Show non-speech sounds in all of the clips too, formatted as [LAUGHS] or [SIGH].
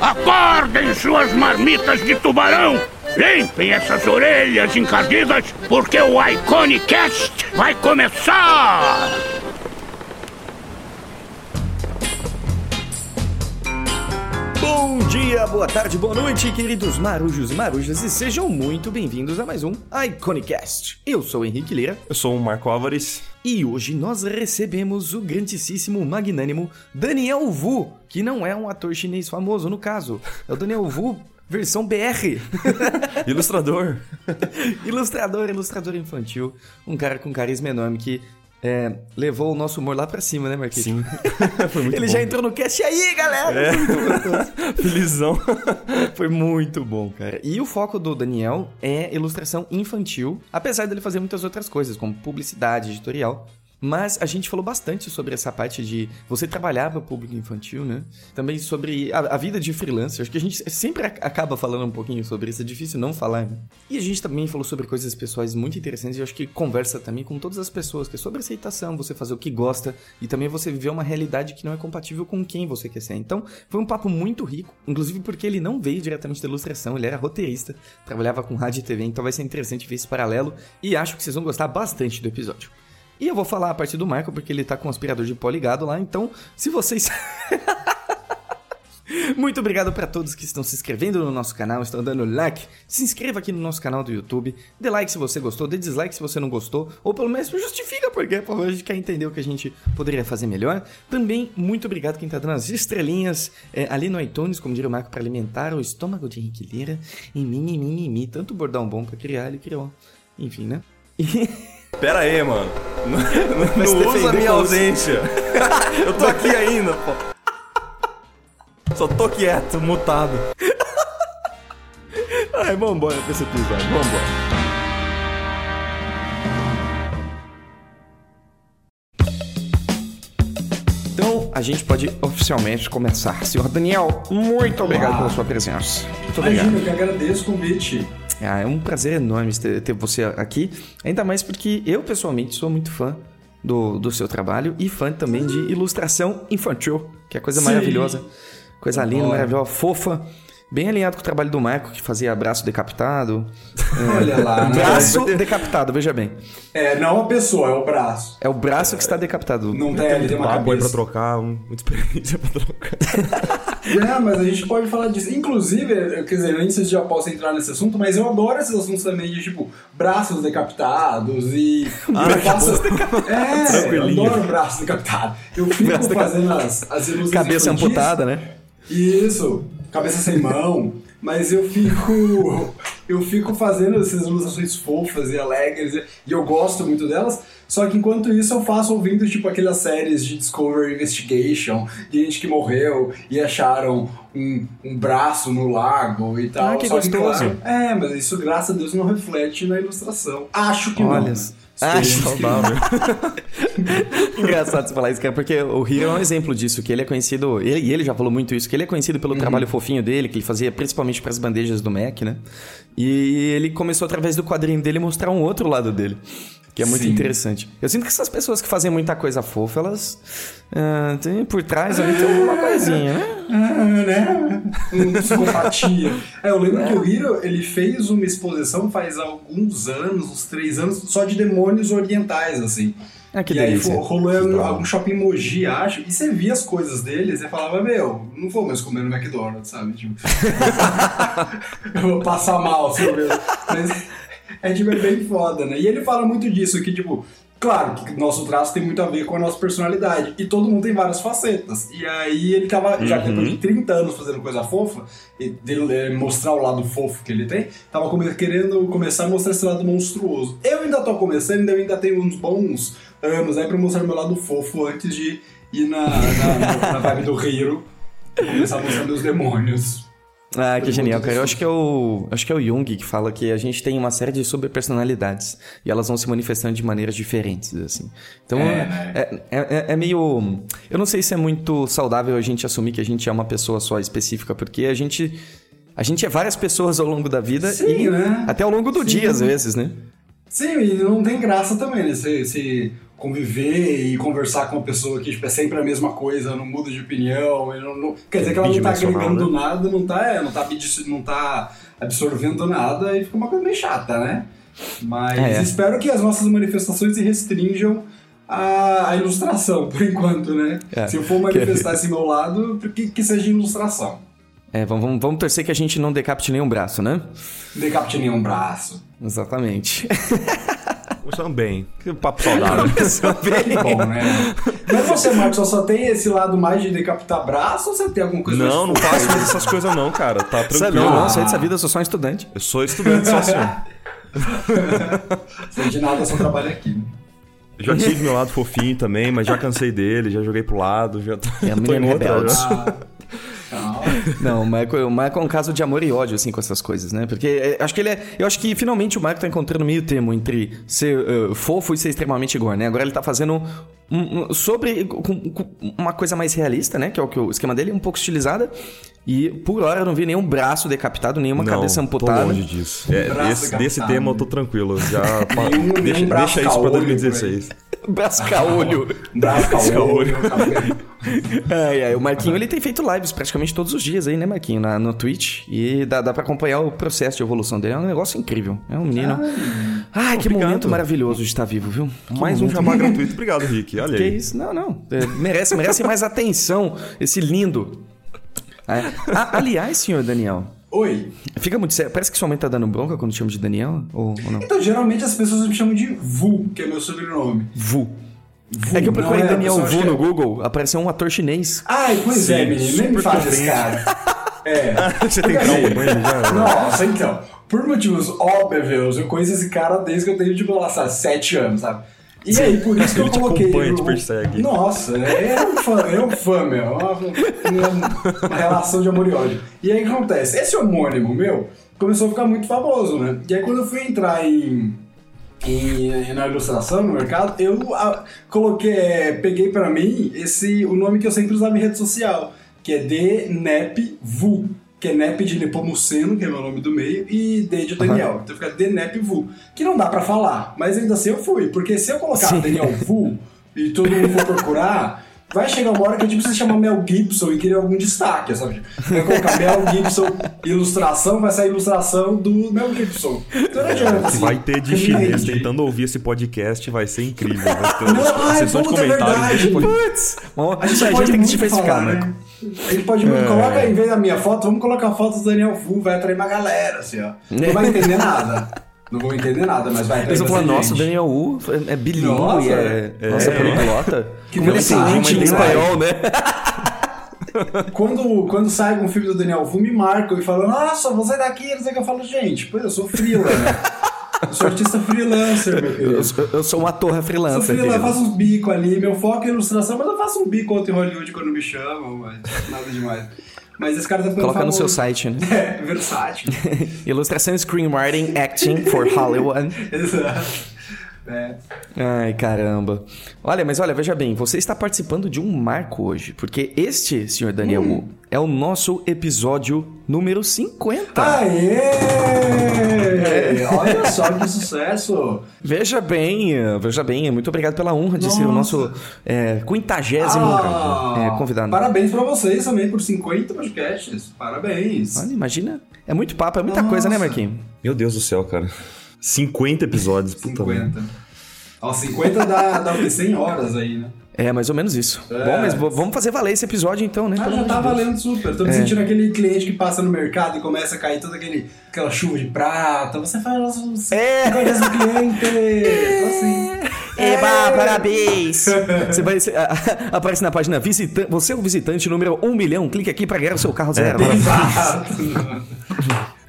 Acordem suas marmitas de tubarão! Limpem essas orelhas encardidas, porque o Iconicast vai começar! Bom dia, boa tarde, boa noite, queridos marujos e marujas, e sejam muito bem-vindos a mais um Iconicast. Eu sou o Henrique Lira. Eu sou o Marco Álvares. E hoje nós recebemos o grandíssimo, magnânimo Daniel Wu, que não é um ator chinês famoso, no caso. É o Daniel Wu versão BR. [LAUGHS] ilustrador. ilustrador, ilustrador infantil. Um cara com carisma enorme que é, levou o nosso humor lá pra cima, né, Marquinhos? Sim. [LAUGHS] [LAUGHS] Ele bom. já entrou no cast aí, galera! É. [LAUGHS] Felizão. Foi muito bom, cara. E o foco do Daniel é ilustração infantil, apesar dele fazer muitas outras coisas, como publicidade, editorial. Mas a gente falou bastante sobre essa parte de você trabalhar para o público infantil, né? Também sobre a, a, vida de freelancer. Acho que a gente sempre acaba falando um pouquinho sobre isso, é difícil não falar. Né? E a gente também falou sobre coisas pessoais muito interessantes e acho que conversa também com todas as pessoas, que é sobre aceitação, você fazer o que gosta e também você viver uma realidade que não é compatível com quem você quer ser. Então, foi um papo muito rico, inclusive porque ele não veio diretamente da ilustração, ele era roteirista, trabalhava com rádio e TV, então vai ser interessante ver esse paralelo e acho que vocês vão gostar bastante do episódio. E eu vou falar a partir do Michael, porque ele tá com o aspirador de pó ligado lá. Então, se vocês. [LAUGHS] Muito obrigado para todos que estão se inscrevendo no nosso canal, estão dando like. Se inscreva aqui no nosso canal do YouTube. Dê like se você gostou, dê dislike se você não gostou, ou pelo menos justifica porque, por favor, a gente quer entender o que a gente poderia fazer melhor. Também, muito obrigado quem tá dando as estrelinhas é, ali no iTunes, como diria o Marco, para alimentar o estômago de Henrique Lira. E mimi, mimi, mimi. Tanto bordão bom para criar, ele criou. Enfim, né? E... [LAUGHS] Pera aí, mano. Não, [LAUGHS] não usa minha ausência. [LAUGHS] Eu tô aqui ainda, pô. Só tô quieto, mutado. [LAUGHS] Ai, vambora pra esse episódio, vambora. Então, a gente pode oficialmente começar. Senhor Daniel, muito obrigado pela sua presença. Muito obrigado. Imagina, eu que agradeço o convite. Ah, é um prazer enorme ter, ter, você aqui, ainda mais porque eu pessoalmente sou muito fã do, do seu trabalho e fã também de ilustração infantil, que é coisa Sim. maravilhosa, coisa linda, maravilhosa, fofa. Bem alinhado com o trabalho do Marco, que fazia braço decapitado. [LAUGHS] Olha lá, né? Braço decapitado, veja bem. É, não a pessoa, é o braço. É o braço que está decapitado. Não tem, ele tem uma cabeça. pra trocar, muita experiência pra trocar. [LAUGHS] é, mas a gente pode falar disso. Inclusive, quer dizer, nem sei se já posso entrar nesse assunto, mas eu adoro esses assuntos também de, tipo, braços decapitados e... Ah, eu faço... É, eu adoro braços decapitados. Eu [LAUGHS] fico fazendo as, as ilusões Cabeça amputada, né? Isso cabeça sem mão, mas eu fico eu fico fazendo essas ilustrações fofas e alegres e eu gosto muito delas. Só que enquanto isso eu faço ouvindo tipo aquelas séries de Discovery Investigation, de gente que morreu e acharam um, um braço no lago e tal. Ah, que Só gostoso. Que, claro, é, mas isso graças a Deus não reflete na ilustração. Acho que Olha. não. Né? Acho saudável. [LAUGHS] Engraçado você falar isso, cara, porque o Hiro é um exemplo disso, que ele é conhecido, ele, e ele já falou muito isso, que ele é conhecido pelo uhum. trabalho fofinho dele, que ele fazia principalmente para as bandejas do Mac, né? E ele começou através do quadrinho dele mostrar um outro lado dele. Que é muito Sim. interessante. Eu sinto que essas pessoas que fazem muita coisa fofa, elas uh, têm por trás ali tem uma coisinha, né? Né? Psicopatia. é, eu lembro é. que o Hiro, ele fez uma exposição faz alguns anos, uns três anos, só de demônios orientais, assim. Ah, que e delícia. aí rolou algum shopping Moji, acho, e você via as coisas dele, você falava, meu, não vou mais comer no McDonald's, sabe? Tipo, [LAUGHS] eu vou passar mal, assim, mesmo. Mas é tipo, é bem foda, né? E ele fala muito disso, que tipo, claro que nosso traço tem muito a ver com a nossa personalidade. E todo mundo tem várias facetas. E aí ele tava, uhum. já depois de 30 anos fazendo coisa fofa, e dele é, mostrar o lado fofo que ele tem, tava querendo começar a mostrar esse lado monstruoso. Eu ainda tô começando, eu ainda tenho uns bons anos aí pra mostrar meu lado fofo antes de ir na, na, na vibe do Hero e começar a mostrar meus demônios. Ah, que genial, cara. Eu acho que é o acho que é o Jung que fala que a gente tem uma série de subpersonalidades e elas vão se manifestando de maneiras diferentes, assim. Então é, é, é, é, meio, eu não sei se é muito saudável a gente assumir que a gente é uma pessoa só específica, porque a gente a gente é várias pessoas ao longo da vida Sim, e né? até ao longo do Sim. dia às vezes, né? Sim, e não tem graça também, né? Se, se conviver e conversar com uma pessoa que tipo, é sempre a mesma coisa, não muda de opinião, não, não, quer dizer que ela não tá agregando né? nada, não tá, é, não tá, não tá absorvendo nada e fica uma coisa meio chata, né? Mas é. espero que as nossas manifestações se restringam à, à ilustração, por enquanto, né? É. Se eu for manifestar esse meu lado, que, que seja ilustração. É, vamos, vamos torcer que a gente não decapite nenhum braço, né? Decapite nenhum braço. Exatamente. [LAUGHS] Começando bem. Que papo saudável. [LAUGHS] bem. Bom, né? Mas você, Marcos, só tem esse lado mais de decapitar braço ou você tem alguma coisa Não, não faço mais essas coisas não, cara. Tá tranquilo. Não, não, saí dessa vida, eu sou só um estudante. Eu sou estudante só senhor. Sei de nada, só trabalho aqui. Né? Já tive meu lado fofinho também, mas já cansei dele, já joguei pro lado, já tô, é, [LAUGHS] tô em outra. Não, o Michael, o Michael é um caso de amor e ódio, assim, com essas coisas, né? Porque é, acho que ele é. Eu acho que finalmente o Michael tá encontrando meio termo entre ser uh, fofo e ser extremamente gore, né? Agora ele tá fazendo um, um, sobre com, com uma coisa mais realista, né? Que é o que o esquema dele, um pouco estilizada. E por hora eu não vi nenhum braço decapitado, nenhuma não, cabeça amputada. Tô longe disso. É, esse, desse tema eu tô tranquilo. Já [LAUGHS] deixa, nenhum deixa isso pra 2016. braço caolho. braço caolho. Ai, [LAUGHS] ai, o Marquinho ele tem feito lives praticamente todos os dias aí, né, Marquinho? Na, no Twitch. E dá, dá pra acompanhar o processo de evolução dele. É um negócio incrível. É um menino. Ai, ai que momento maravilhoso de estar vivo, viu? Que mais momento. um chamar gratuito. Obrigado, Rick. Olha que aí. isso? Não, não. É, merece, merece mais atenção. Esse lindo. É. Ah, aliás, senhor Daniel. Oi. Fica muito sério. Parece que sua mãe tá dando bronca quando chama de Daniel? Ou, ou não? Então, geralmente as pessoas me chamam de Vu, que é meu sobrenome. Vu. Vu. É que eu procurei é, Daniel Vu no é... Google, apareceu um ator chinês. Ai, pois Sim, é, menino. Nem me faz esse cara. [LAUGHS] É. Você tem trauma com ele já? Nossa, então. Por motivos óbvios, eu conheço esse cara desde que eu tenho, tipo, lá, sabe, sete anos, sabe? E aí, por isso que eu coloquei. Acompanha, o... te persegue. Nossa, é um fã, é um fã, meu. Uma relação de amor e ódio. E aí o que acontece? Esse homônimo meu começou a ficar muito famoso, né? E aí quando eu fui entrar em. Em, na ilustração no mercado, eu a, coloquei, é, peguei para mim esse o nome que eu sempre usava em rede social, que é DNEPVU que é Nep de Nepomuceno, que é meu nome do meio, e D de Daniel. Uhum. Então fica Denep Vu. Que não dá pra falar, mas ainda assim eu fui. Porque se eu colocar Sim. Daniel Vu e todo mundo for procurar, [LAUGHS] vai chegar uma hora que a gente precisa chamar Mel Gibson e querer algum destaque, sabe? Vai colocar Mel Gibson ilustração, vai sair ilustração do Mel Gibson. Então não adianta. Assim, vai ter de chinês tentando ouvir esse podcast, vai ser incrível. Vai ter não, ai, sessão de é comentários. Putz, a gente, a gente tem que diversificar, né? né? A gente pode muito. É. Coloca, em vez da minha foto, vamos colocar a foto do Daniel Fu, vai atrair uma galera, assim, ó. Não vai entender nada. Não vou entender nada, mas vai Eles vão falar, nossa, o Daniel Wu é bilíngue, é, é, nossa, é. poliglota. Que Como ele entende em espanhol, né? [LAUGHS] quando, quando sai um filme do Daniel Wu, me marcam e falam, nossa, você é daqui, o que eu falo, gente, pois eu sou freela, né? Eu sou artista freelancer, meu querido. Eu, eu sou uma torre freelancer. Sou freelancer, eu faço uns bicos ali. Meu foco é ilustração, mas eu faço um bico outro em Hollywood quando me chamam, mas nada demais. Mas esse cara tá ficando Coloca famoso. no seu site, né? [LAUGHS] É, versátil. [LAUGHS] Ilustração, screenwriting, acting for Hollywood. [LAUGHS] Exato. É. Ai, caramba. Olha, mas olha, veja bem, você está participando de um marco hoje, porque este, senhor Daniel hum. é o nosso episódio número 50. Aê! É. [LAUGHS] Olha só que sucesso! Veja bem, veja bem, muito obrigado pela honra de Nossa. ser o nosso é, quintagésimo ah, é, convidado. Parabéns para vocês também por 50 podcasts. Parabéns. Olha, imagina. É muito papo, é muita Nossa. coisa, né, Marquinhos? Meu Deus do céu, cara. 50 episódios, puta 50. Ó, 50 dá, dá o quê? 100 horas aí, né? É, mais ou menos isso. É. Bom, mas vamos fazer valer esse episódio então, né? Ah, já tá valendo super. Tô me é. sentindo aquele cliente que passa no mercado e começa a cair toda aquele, aquela chuva de prata. Você faz os é. coisas do cliente. Assim. Eba, é. parabéns! [LAUGHS] você vai, você, aparece na página visitante. Você é o visitante número 1 milhão. Clique aqui para ganhar o seu carro zero. É.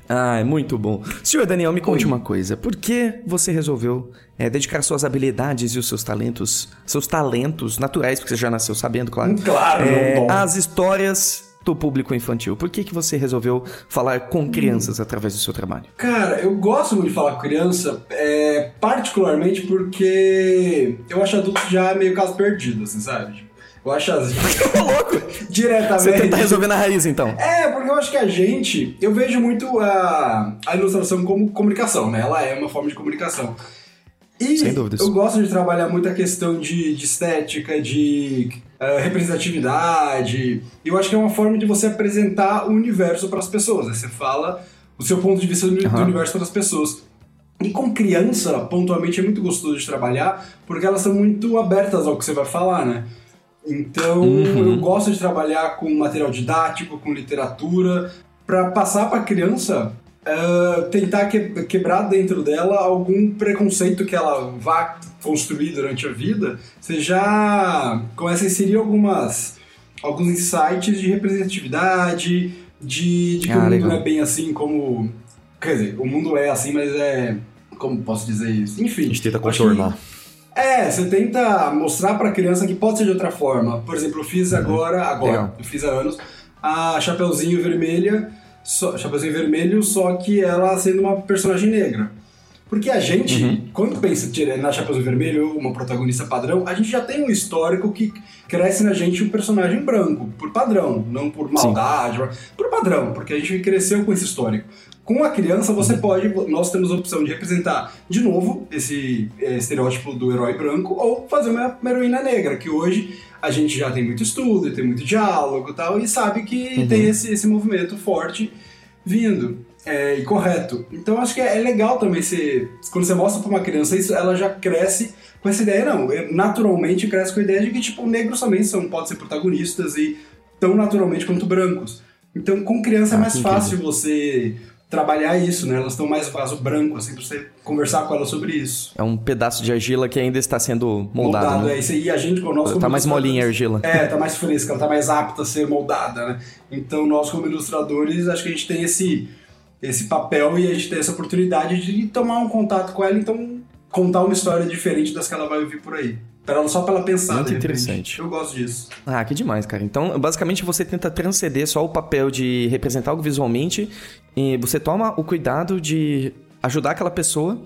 Ah, é muito bom. Senhor Daniel, me conte Oi. uma coisa. Por que você resolveu é, dedicar suas habilidades e os seus talentos, seus talentos naturais, porque você já nasceu sabendo, claro, [LAUGHS] claro é, às histórias do público infantil? Por que, que você resolveu falar com crianças hum. através do seu trabalho? Cara, eu gosto muito de falar com criança, é, particularmente porque eu acho adulto já meio caso perdido, assim, sabe? Eu acho as... [LAUGHS] louco! Diretamente. Você tenta resolver na raiz, então. É, porque eu acho que a gente. Eu vejo muito a, a ilustração como comunicação, né? Ela é uma forma de comunicação. E Sem dúvidas. eu gosto de trabalhar muito a questão de, de estética, de eh, representatividade. Eu acho que é uma forma de você apresentar o universo para as pessoas. né? Você fala o seu ponto de vista do, do Aham. universo para as pessoas. E com criança, pontualmente, é muito gostoso de trabalhar, porque elas são muito abertas ao que você vai falar, né? Então, Uhum. eu gosto de trabalhar com material didático, com literatura, para passar para a criança eh, tentar que- quebrar dentro dela algum preconceito que ela vá construir durante a vida. Você já começa a inserir algumas alguns insights de representatividade, de, de que Ah, o mundo legal. não é bem assim como. Quer dizer, o mundo é assim, mas é. Como posso dizer isso? Enfim. A gente tenta contornar. É, você tenta mostrar pra criança que pode ser de outra forma. Por exemplo, eu fiz agora, agora, Legal. eu fiz há anos, a Chapeuzinho Vermelha, só, Chapeuzinho Vermelho, só que ela sendo uma personagem negra. Porque a gente, quando pensa na Chapeuzinho Vermelho, uma protagonista padrão, a gente já tem um histórico que cresce na gente um personagem branco, por padrão, não por maldade, por padrão, porque a gente cresceu com esse histórico. Com a criança, você pode, nós temos a opção de representar de novo esse eh, estereótipo do herói branco ou fazer uma, uma heroína negra, que hoje a gente já tem muito estudo, tem muito diálogo e tal, e sabe que tem esse, esse movimento forte vindo é, e correto. Então acho que é, é legal também você, quando você mostra pra uma criança isso, ela já cresce com essa ideia, não, é, naturalmente cresce com a ideia de que tipo negros também são, podem ser protagonistas e tão naturalmente quanto brancos. Então com criança é Ah, mais que fácil você trabalhar isso, né? Elas estão mais vaso branco, assim, pra você conversar com elas sobre isso. É um pedaço de argila que ainda está sendo moldado, né? é isso aí. A gente, como nós como Tá mais molinha a argila. É, tá mais fresca, ela tá mais apta a ser moldada, né? Então nós, como ilustradores, acho que a gente tem esse, esse papel e a gente tem essa oportunidade de tomar um contato com ela, então contar uma história diferente das que ela vai ouvir por aí. Pra só pra ela pensar, Muito interessante. Eu gosto disso. Ah, que demais, cara. Então, basicamente, você tenta transcender só o papel de representar algo visualmente e você toma o cuidado de ajudar aquela pessoa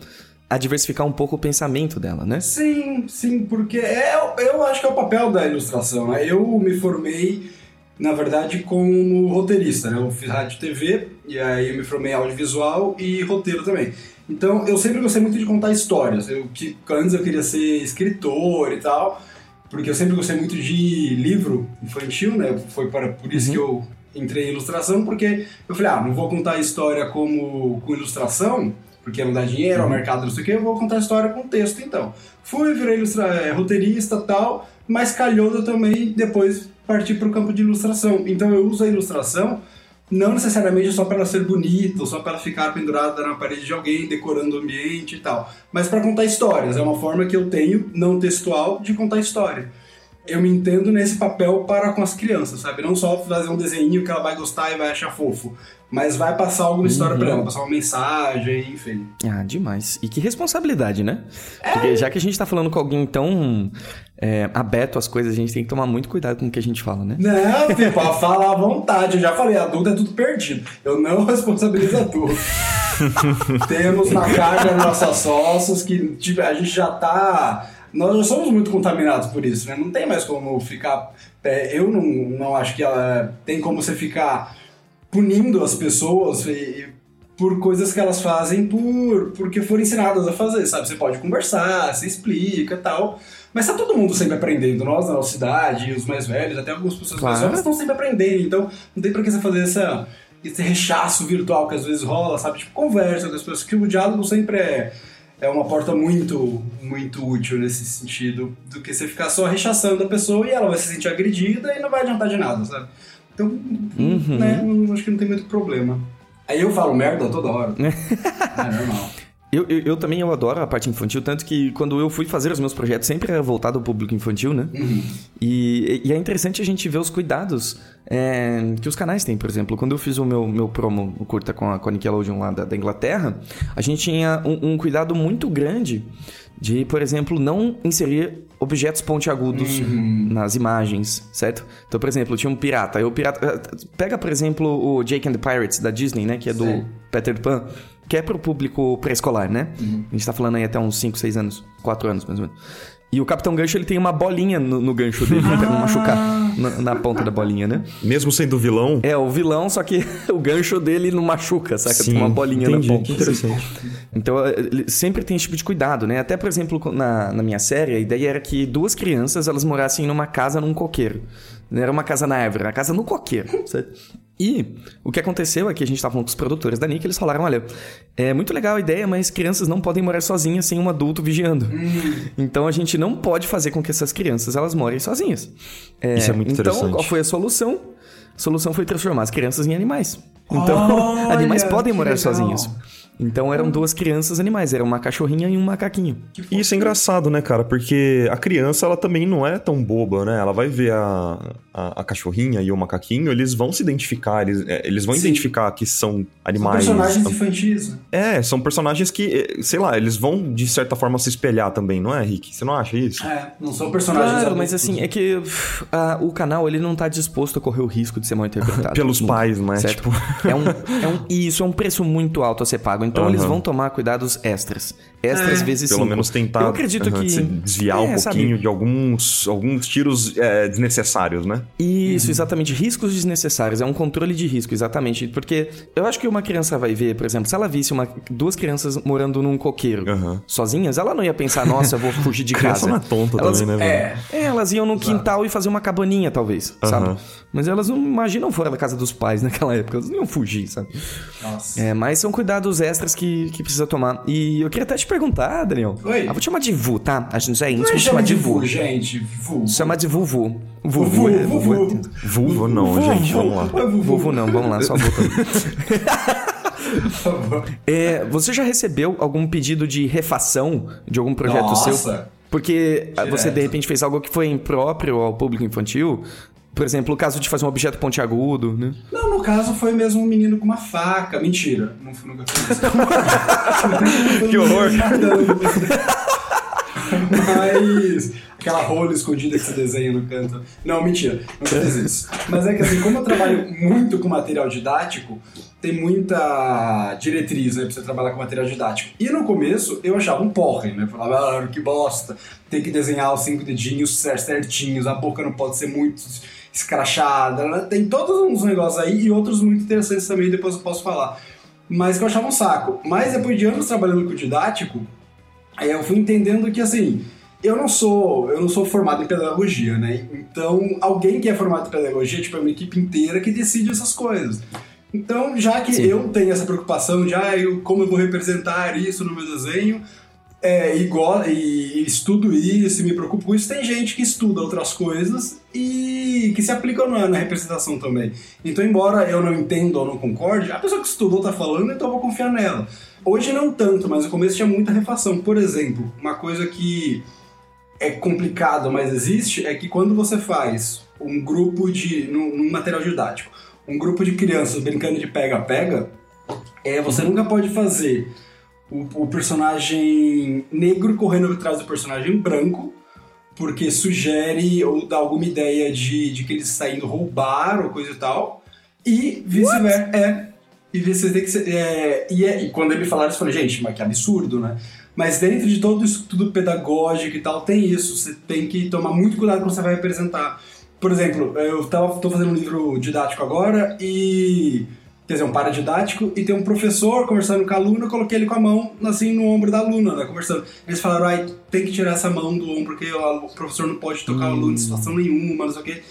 a diversificar um pouco o pensamento dela, né? Sim, sim, porque é, eu acho que é o papel da ilustração, né? Eu me formei, na verdade, como roteirista, né? Eu fiz rádio e TV, e aí eu me formei em audiovisual e roteiro também. Então, eu sempre gostei muito de contar histórias. Eu, que, antes eu queria ser escritor e tal, porque eu sempre gostei muito de livro infantil, né? Foi para, por isso que eu entrei em ilustração, porque eu falei, ah, não vou contar a história como com ilustração, porque não dá dinheiro ao mercado, não sei o que, eu vou contar a história com texto, então. Fui, virei ilustra é, roteirista e tal, mas calhou eu também depois partir para o campo de ilustração. Então eu uso a ilustração não necessariamente só para ela ser bonita, ou só para ela ficar pendurada na parede de alguém, decorando o ambiente e tal, mas para contar histórias. É uma forma que eu tenho, não textual, de contar história. Eu me entendo nesse papel para com as crianças, sabe? Não só fazer um desenho que ela vai gostar e vai achar fofo, mas vai passar alguma história para ela, passar uma mensagem, enfim. Ah, demais. E que responsabilidade, né? Porque já que a gente tá falando com alguém tão é, aberto às coisas, a gente tem que tomar muito cuidado com o que a gente fala, né? Não, filho, pode falar à vontade. Eu já falei, adulto é tudo perdido. Eu não [LAUGHS] responsabilizo adulto. [LAUGHS] Temos na carga nossas ossos que tipo, a gente já tá. Nós já somos muito contaminados por isso, né? Não tem mais como ficar. é, eu não, não acho que ela tem como você ficar punindo as pessoas e- e por coisas que elas fazem por porque foram ensinadas a fazer, sabe? Você pode conversar, você explica e tal. Mas tá todo mundo sempre aprendendo. Nós na nossa cidade, os mais velhos, até algumas pessoas mais Claro. novas estão sempre aprendendo. Então não tem pra que você fazer essa, esse rechaço virtual que às vezes rola, sabe? Tipo, conversa com as pessoas, que o diálogo sempre é, é uma porta muito, muito útil nesse sentido, do que você ficar só rechaçando a pessoa e ela vai se sentir agredida e não vai adiantar de nada, sabe? Então, Uhum. né, não- acho que não tem muito problema. Aí eu falo merda toda hora. [LAUGHS] é normal. Eu, eu, eu também eu adoro a parte infantil, tanto que quando eu fui fazer os meus projetos, sempre era voltado ao público infantil, né? E, e é interessante a gente ver os cuidados é, que os canais têm, por exemplo. Quando eu fiz o meu, meu promo, o curta com a, com a Nickelodeon lá da, da Inglaterra, a gente tinha um, um cuidado muito grande de, por exemplo, não inserir objetos pontiagudos nas imagens, certo? Então, por exemplo, tinha um pirata. O pirata... Pega, por exemplo, o Jake and the Pirates da Disney, né? Que é do Sim. Peter Pan, que é pro público pré-escolar, né? A gente tá falando aí até uns 5, 6 anos, 4 anos mais ou menos. E o Capitão Gancho ele tem uma bolinha no, no gancho dele pra não machucar na, na ponta da bolinha, né? Mesmo sendo vilão. É, o vilão, só que [LAUGHS] o gancho dele não machuca, saca? Sim, tem uma bolinha entendi, na ponta. que interessante. Então, sempre tem esse tipo de cuidado, né? Até, por exemplo, na, na minha série, a ideia era que duas crianças, elas morassem numa casa num coqueiro. Não era uma casa na árvore, era uma casa no coqueiro, certo? E o que aconteceu é que a gente estava falando com os produtores da Nick, eles falaram, olha, é muito legal a ideia, mas crianças não podem morar sozinhas sem um adulto vigiando. Então a gente não pode fazer com que essas crianças elas morem sozinhas. Isso é muito então, interessante. qual foi a solução? A solução foi transformar as crianças em animais. Então, Olha, [LAUGHS] animais podem morar legal. sozinhos. Então eram duas crianças animais, era uma cachorrinha e um macaquinho. E isso é engraçado, né, cara? Porque a criança, ela também não é tão boba, né? Ela vai ver a, a, a cachorrinha e o macaquinho, eles vão se identificar, eles, é, eles vão Sim. identificar que são São animais. personagens infantis, né? É, são personagens que, eh, sei lá, eles vão de certa forma se espelhar também, não é, Rick? Você não acha isso? É, não são personagens Claro, adultos. mas assim, é que a- o canal ele não tá disposto a correr o risco de ser mal interpretado. [LAUGHS] Pelos pais, né? Certo? Tipo, É um, é um, isso é um preço muito alto a ser pago. Então Aham. eles vão tomar cuidados extras. Extras É. vezes pelo cinco. menos tentar Eu acredito aham, que. se desviar É, um sabe? pouquinho de alguns, alguns tiros eh, desnecessários, né? Isso, exatamente. Riscos desnecessários. É um controle de risco, exatamente. Porque eu acho que uma criança vai ver, por exemplo, se ela visse uma, duas crianças morando num coqueiro sozinhas, ela não ia pensar, nossa, eu vou fugir de [LAUGHS] Criança casa. não é tonta Elas- também, né, velho? É, É, elas iam no quintal e fazer uma cabaninha, talvez, sabe? Mas elas não imaginam fora da casa dos pais [LAUGHS] naquela época, elas não iam fugir, sabe? nossa. É, mas são cuidados extras que, que precisa tomar. E eu queria até te perguntar, Daniel. Oi. Ah, vou te chamar de Vu, tá? A gente é Não íntimo, é vou chamar de Vu, Vu. gente. Vu. Chama de Vuvu. Vuvu. Vuvu, é- Vuvu. é- Vulva não, gente, vamos lá. Oi, Vuvu. Vuvu não, vamos lá, só voltando. Por favor. É, você já recebeu algum pedido de refação de algum projeto Nossa. seu? Porque ah, você de Direto. repente fez algo que foi impróprio ao público infantil. Por exemplo, o caso de fazer um objeto pontiagudo, né? Não, no caso foi mesmo um menino com uma faca. Mentira. Não fui nunca fiz isso. [LAUGHS] Que horror. Mas. Aquela rola escondida que você desenha no canto. Não, mentira. Nunca fiz isso. Mas é que assim, como eu trabalho muito com material didático, tem muita diretriz, né? Pra você trabalhar com material didático. E no começo eu achava um porre, né? Eu falava, ah, que bosta. Tem que desenhar os cinco dedinhos cer- certinhos, a boca não pode ser muito escrachada. né? Tem todos uns negócios aí e outros muito interessantes também, depois eu posso falar. Mas que eu achava um saco. Mas depois de anos trabalhando com didático, Aí eu fui entendendo que assim, eu não sou, eu não sou formado em pedagogia, né? Então, alguém que é formado em pedagogia, tipo, é uma equipe inteira que decide essas coisas. Então, já que Sim. eu tenho essa preocupação de ah, eu, como eu vou representar isso no meu desenho, é, e, e estudo isso e me preocupo com isso, tem gente que estuda outras coisas e que se aplicam na, na representação também. Então, embora eu não entenda ou não concorde, a pessoa que estudou tá falando, então eu vou confiar nela. Hoje não tanto, mas no começo tinha muita refação. Por exemplo, uma coisa que é complicado, mas existe, é que quando você faz um grupo de. num, num material didático, um grupo de crianças brincando de pega-pega, é, você nunca pode fazer o, o personagem negro correndo atrás do personagem branco, porque sugere ou dá alguma ideia de, de que eles saindo roubar ou coisa e tal. E vice-versa. É. E você tem que ser. é, e, é- e quando ele falaram eu falei, gente, mas que absurdo, né? Mas dentro de todo isso tudo pedagógico e tal, tem isso. Você tem que tomar muito cuidado quando você vai representar. Por exemplo, eu tava, tô fazendo um livro didático agora e. Quer dizer, um paradidático, e tem um professor conversando com a aluna, eu coloquei ele com a mão assim no ombro da aluna, né? Conversando. Eles falaram, ai, tem que tirar essa mão do ombro, porque o professor não pode tocar o aluno em situação nenhuma, não sei o quê.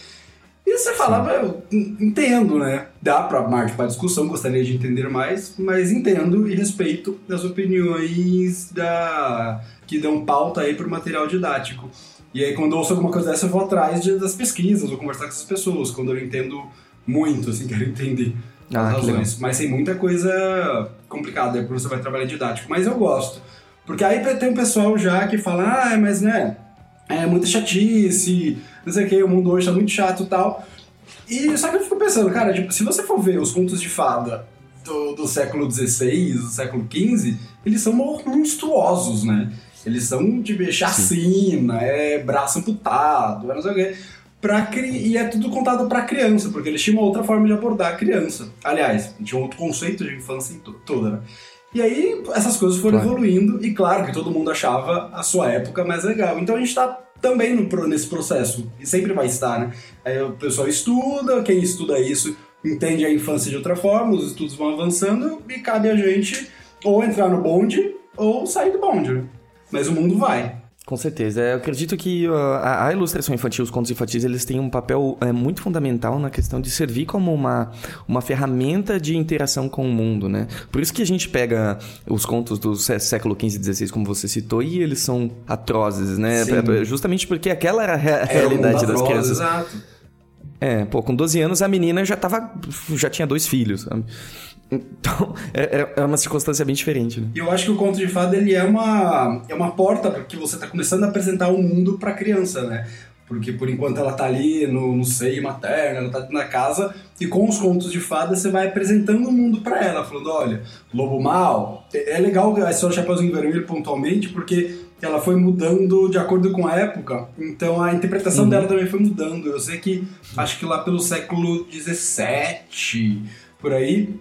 E você fala, eu entendo, né? Dá pra marcar pra discussão, gostaria de entender mais, mas entendo e respeito as opiniões da que dão pauta aí pro material didático. E aí, quando eu ouço alguma coisa dessa, eu vou atrás de- das pesquisas, vou conversar com essas pessoas, quando eu entendo muito, assim, [LAUGHS] quero entender Ah, razões. Mas tem muita coisa complicada quando você vai trabalhar didático. Mas eu gosto. Porque aí tem um pessoal já que fala, ah, mas né, é muita chatice, não sei o que, o mundo hoje tá muito chato e tal. E só que eu fico pensando, cara, tipo, se você for ver os contos de fada do, do século XVI, do século XV, eles são monstruosos, né? Eles são de chacina, é braço amputado, é não sei o quê. Pra cri... E é tudo contado pra criança, porque eles tinham uma outra forma de abordar a criança. Aliás, tinha um outro conceito de infância to- toda, né? E aí essas coisas foram Claro. evoluindo e claro que todo mundo achava a sua época mais legal. Então a gente tá também no, nesse processo e sempre vai estar, né? Aí o pessoal estuda, quem estuda isso entende a infância de outra forma, os estudos vão avançando e cabe a gente ou entrar no bonde ou sair do bonde. né? Mas o mundo vai. Com certeza. É, Eu acredito que a, a ilustração infantil, os contos infantis, eles têm um papel é, muito fundamental na questão de servir como uma, uma ferramenta de interação com o mundo, né? Por isso que a gente pega os contos do sé- século XV e XVI, como você citou, e eles são atrozes, né? Sim. É, Justamente porque aquela era a rea- É, realidade mundo das atroz, crianças. Exato. É, pô, com 12 anos a menina já tava. já tinha dois filhos, sabe? Então, [LAUGHS] é, é uma circunstância bem diferente, né? E eu acho que o conto de fada ele é uma, é uma porta porque você está começando a apresentar o mundo para a criança, né? Porque por enquanto ela tá ali no, no seio materno, ela tá na casa, e com os contos de fada você vai apresentando o mundo para ela, falando: olha, lobo mal. É é legal a história Chapeuzinho Vermelho pontualmente, porque ela foi mudando de acordo com a época, então a interpretação dela também foi mudando. Eu sei que, acho que lá pelo século XVII, por aí,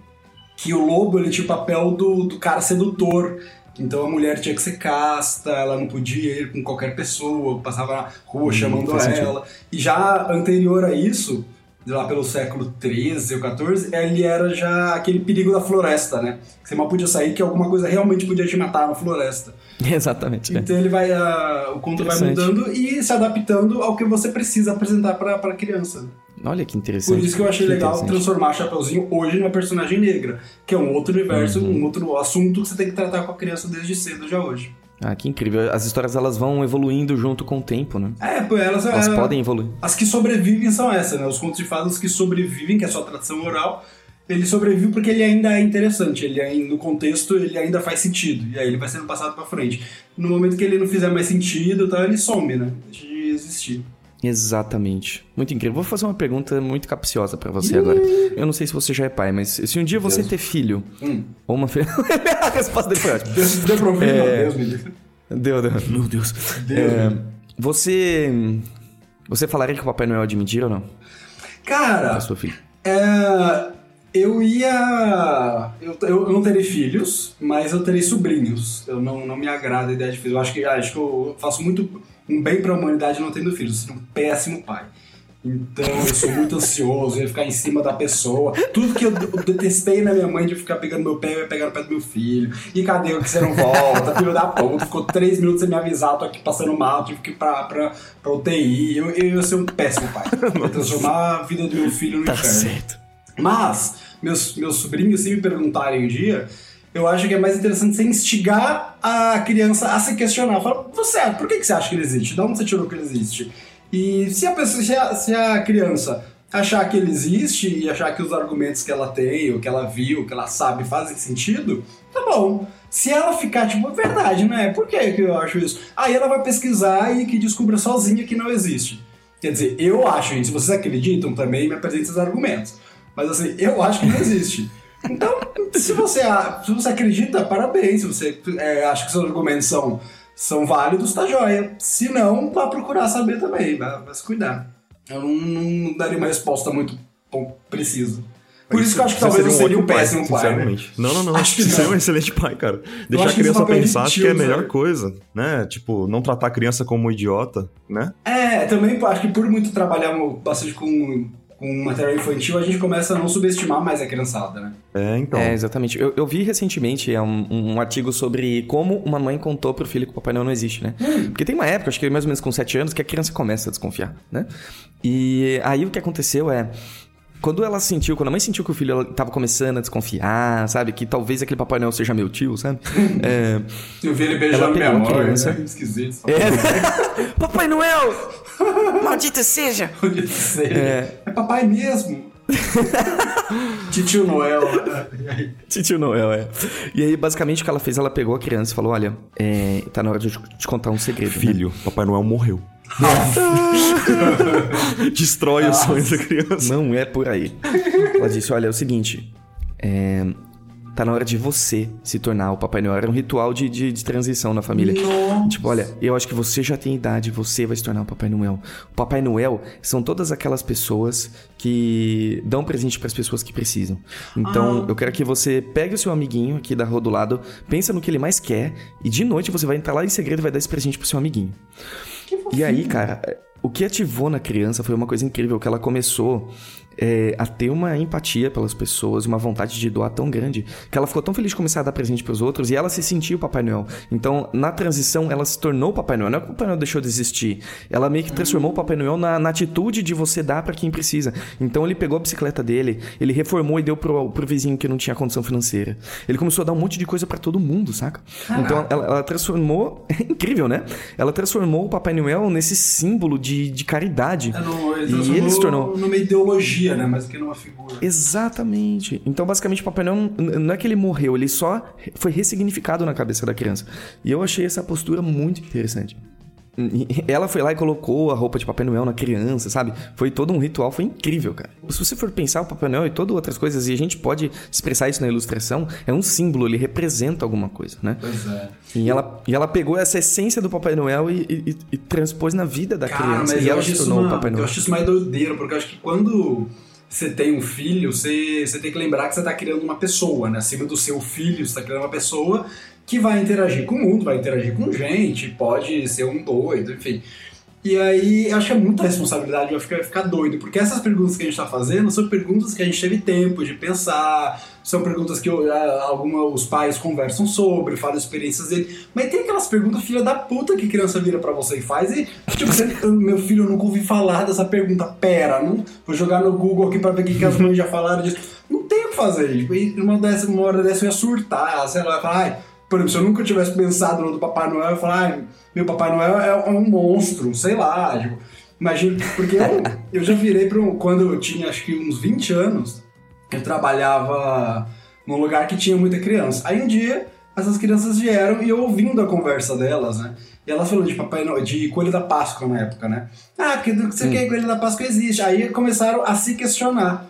que o lobo ele tinha o papel do, do cara sedutor. Então a mulher tinha que ser casta, ela não podia ir com qualquer pessoa, passava na rua chamando faz sentido. ela. E já anterior a isso, lá pelo século XIII ou XIV, ele era já aquele perigo da floresta, né? Você mal podia sair que alguma coisa realmente podia te matar na floresta. [LAUGHS] Exatamente. né? Então ele vai, ah, o conto vai mudando e se adaptando ao que você precisa apresentar para a criança. Olha que interessante. Por isso que eu achei legal interessante. transformar a Chapeuzinho hoje numa personagem negra, que é um outro universo, Uhum. um outro assunto que você tem que tratar com a criança desde cedo já hoje. Ah, que incrível. As histórias elas vão evoluindo junto com o tempo, né? É, elas, Elas é, podem evoluir. As que sobrevivem são essas, né? Os contos de fadas que sobrevivem, que é só tradição oral, ele sobrevive porque ele ainda é interessante, ele ainda, no contexto ele ainda faz sentido, e aí ele vai sendo passado pra frente. No momento que ele não fizer mais sentido, tá, ele some, né? Deixa de existir. Exatamente. Muito incrível. Vou fazer uma pergunta muito capciosa pra você agora. Eu não sei se você já é pai, mas se um dia você ter filho Hum. ou uma filha... [LAUGHS] a resposta dele foi ótima. Deus, deu pra ouvir? É. Não, Deus me livre. Deu, deu. Meu Deus. Deus É, você... Você falaria que o Papai Noel é de mentira ou não? Cara, Pra sua filha? É, eu ia. Eu, eu não terei filhos, mas eu terei sobrinhos. Eu não, não me agrada a ideia de filhos. Eu acho que, acho que eu faço muito um bem pra humanidade não tendo filhos. Eu seria um péssimo pai. Então eu sou muito ansioso, eu ia ficar em cima da pessoa. Tudo que eu, detestei na minha mãe de ficar pegando meu pé, eu ia pegar no pé do meu filho. E cadê o que você não volta? Filho da puta, ficou três minutos sem me avisar, tô aqui passando mal, tive que ir pra, pra, pra UTI. Eu, eu ia ser um péssimo pai. [LAUGHS] Eu ia transformar a vida do meu filho no Tá inferno. certo. Mas, meus, meus sobrinhos, se me perguntarem um dia, eu acho que é mais interessante você instigar a criança a se questionar. Fala, você, por que, que você acha que ele existe? De onde você tirou que ele existe? E se a, pessoa, se a, se a criança achar que ele existe e achar que os argumentos que ela tem, ou que ela viu, que ela sabe fazem sentido, tá bom. Se ela ficar tipo, é verdade, né? Por que, eu acho isso? Aí ela vai pesquisar e que descubra sozinha que não existe. Quer dizer, eu acho isso. Se vocês acreditam também, me apresentem os argumentos. Mas assim, eu acho que não existe. Então, se você, se você acredita, parabéns. Se você é, acha que seus argumentos são, são válidos, tá joia. Se não, vá procurar saber também, vai, vai se cuidar. Eu não, não daria uma resposta muito precisa. Por isso que eu acho que talvez eu seria um ótimo pai, péssimo pai. né? Sinceramente. Não, não, não. Acho que Você é um excelente pai, cara. Deixar a criança de pensar, acho que é a melhor sabe? coisa, né? Tipo, não tratar a criança como idiota, né? É, também acho que por muito trabalhar bastante com, com material infantil, a gente começa a não subestimar mais a criançada, né? É, então. É, exatamente. Eu, eu vi recentemente é um, um artigo sobre como uma mãe contou pro filho que o Papai Noel não existe, né? Porque tem uma época, acho que mais ou menos com 7 anos, que a criança começa a desconfiar, né? E aí o que aconteceu é. Quando ela sentiu, quando a mãe sentiu que o filho ela tava começando a desconfiar, sabe? Que talvez aquele Papai Noel seja meu tio, sabe? [LAUGHS] É, Eu vi ele beijando minha mãe, criança. né? Esquisito. é. [LAUGHS] Papai Noel! [LAUGHS] Maldita seja! podia ser. É. É papai mesmo. [LAUGHS] Titio Noel. né? E aí? Tio Noel, é. E aí, basicamente, o que ela fez, ela pegou a criança e falou: Olha, é, tá na hora de eu te contar um segredo. né? Filho, Papai Noel morreu. [LAUGHS] Destrói os sonhos da criança. Não é por aí. Ela disse: Olha, é o seguinte. é, tá na hora de você se tornar o Papai Noel. Era um ritual de, de, de transição na família. Nossa. Tipo, olha, eu acho que você já tem idade, você vai se tornar o Papai Noel. O Papai Noel são todas aquelas pessoas que dão presente para as pessoas que precisam. Então, eu quero que você pegue o seu amiguinho aqui da rua do lado, pensa no que ele mais quer e de noite você vai entrar lá em segredo e vai dar esse presente pro seu amiguinho. E aí, cara, o que ativou na criança foi uma coisa incrível, que ela começou é, a ter uma empatia pelas pessoas, uma vontade de doar tão grande, que ela ficou tão feliz de começar a dar presente pros outros e ela se sentiu o Papai Noel. Então, na transição, ela se tornou o Papai Noel. Não é que o Papai Noel deixou de existir. Ela meio que transformou o Papai Noel na, na atitude de você dar pra quem precisa. Então, ele pegou a bicicleta dele, ele reformou e deu pro, pro vizinho que não tinha condição financeira. Ele começou a dar um monte de coisa pra todo mundo, saca? Então, ela, ela transformou. É [LAUGHS] incrível, né? Ela transformou o Papai Noel nesse símbolo de, de caridade. É, no, ele e ele se tornou. numa ideologia, né? Mais do que numa figura. Exatamente. Então, basicamente, o Papai Noel não- não é que ele morreu, ele só foi ressignificado na cabeça da criança. E eu achei essa postura muito interessante. Ela foi lá e colocou a roupa de Papai Noel na criança, sabe? Foi todo um ritual, foi incrível, cara. Se você for pensar o Papai Noel e todas outras coisas, e a gente pode expressar isso na ilustração, é um símbolo, ele representa alguma coisa, né? Pois é. E ela, e ela pegou essa essência do Papai Noel e, e- e- transpôs na vida da Cara, criança. mas E eu ela se tornou o uma, Papai eu Noel. acho isso mais doideiro, porque eu acho que quando você tem um filho, você, você tem que lembrar que você tá criando uma pessoa, né? Acima do seu filho, você tá criando uma pessoa que vai interagir com o mundo, vai interagir com gente, pode ser um doido, enfim. E aí, acho que é muita responsabilidade, vai ficar, ficar doido, porque essas perguntas que a gente tá fazendo são perguntas que a gente teve tempo de pensar, são perguntas que ah, alguma, os pais conversam sobre, falam experiências dele, mas tem aquelas perguntas filha da puta que criança vira pra você e faz, e tipo, você, meu filho, eu nunca ouvi falar dessa pergunta, pera, não, vou jogar no Google aqui pra ver o que, que as mães já falaram disso. Não tem o que fazer, tipo, numa, dessa, uma hora dessa eu ia surtar, sei lá, falar, ai, por exemplo, se eu nunca tivesse pensado no do Papai Noel, eu falar, ai, meu Papai Noel é, é um monstro, sei lá, tipo, imagina, porque eu, [LAUGHS] eu já virei pra um, quando eu tinha acho que uns 20 anos, eu trabalhava num lugar que tinha muita criança. Aí um dia, essas crianças vieram e eu ouvindo a conversa delas, né? E elas falando de Papai Noel, de Coelho da Páscoa na época, né? Ah, porque não sei o que, Coelho da Páscoa existe. Aí começaram a se questionar.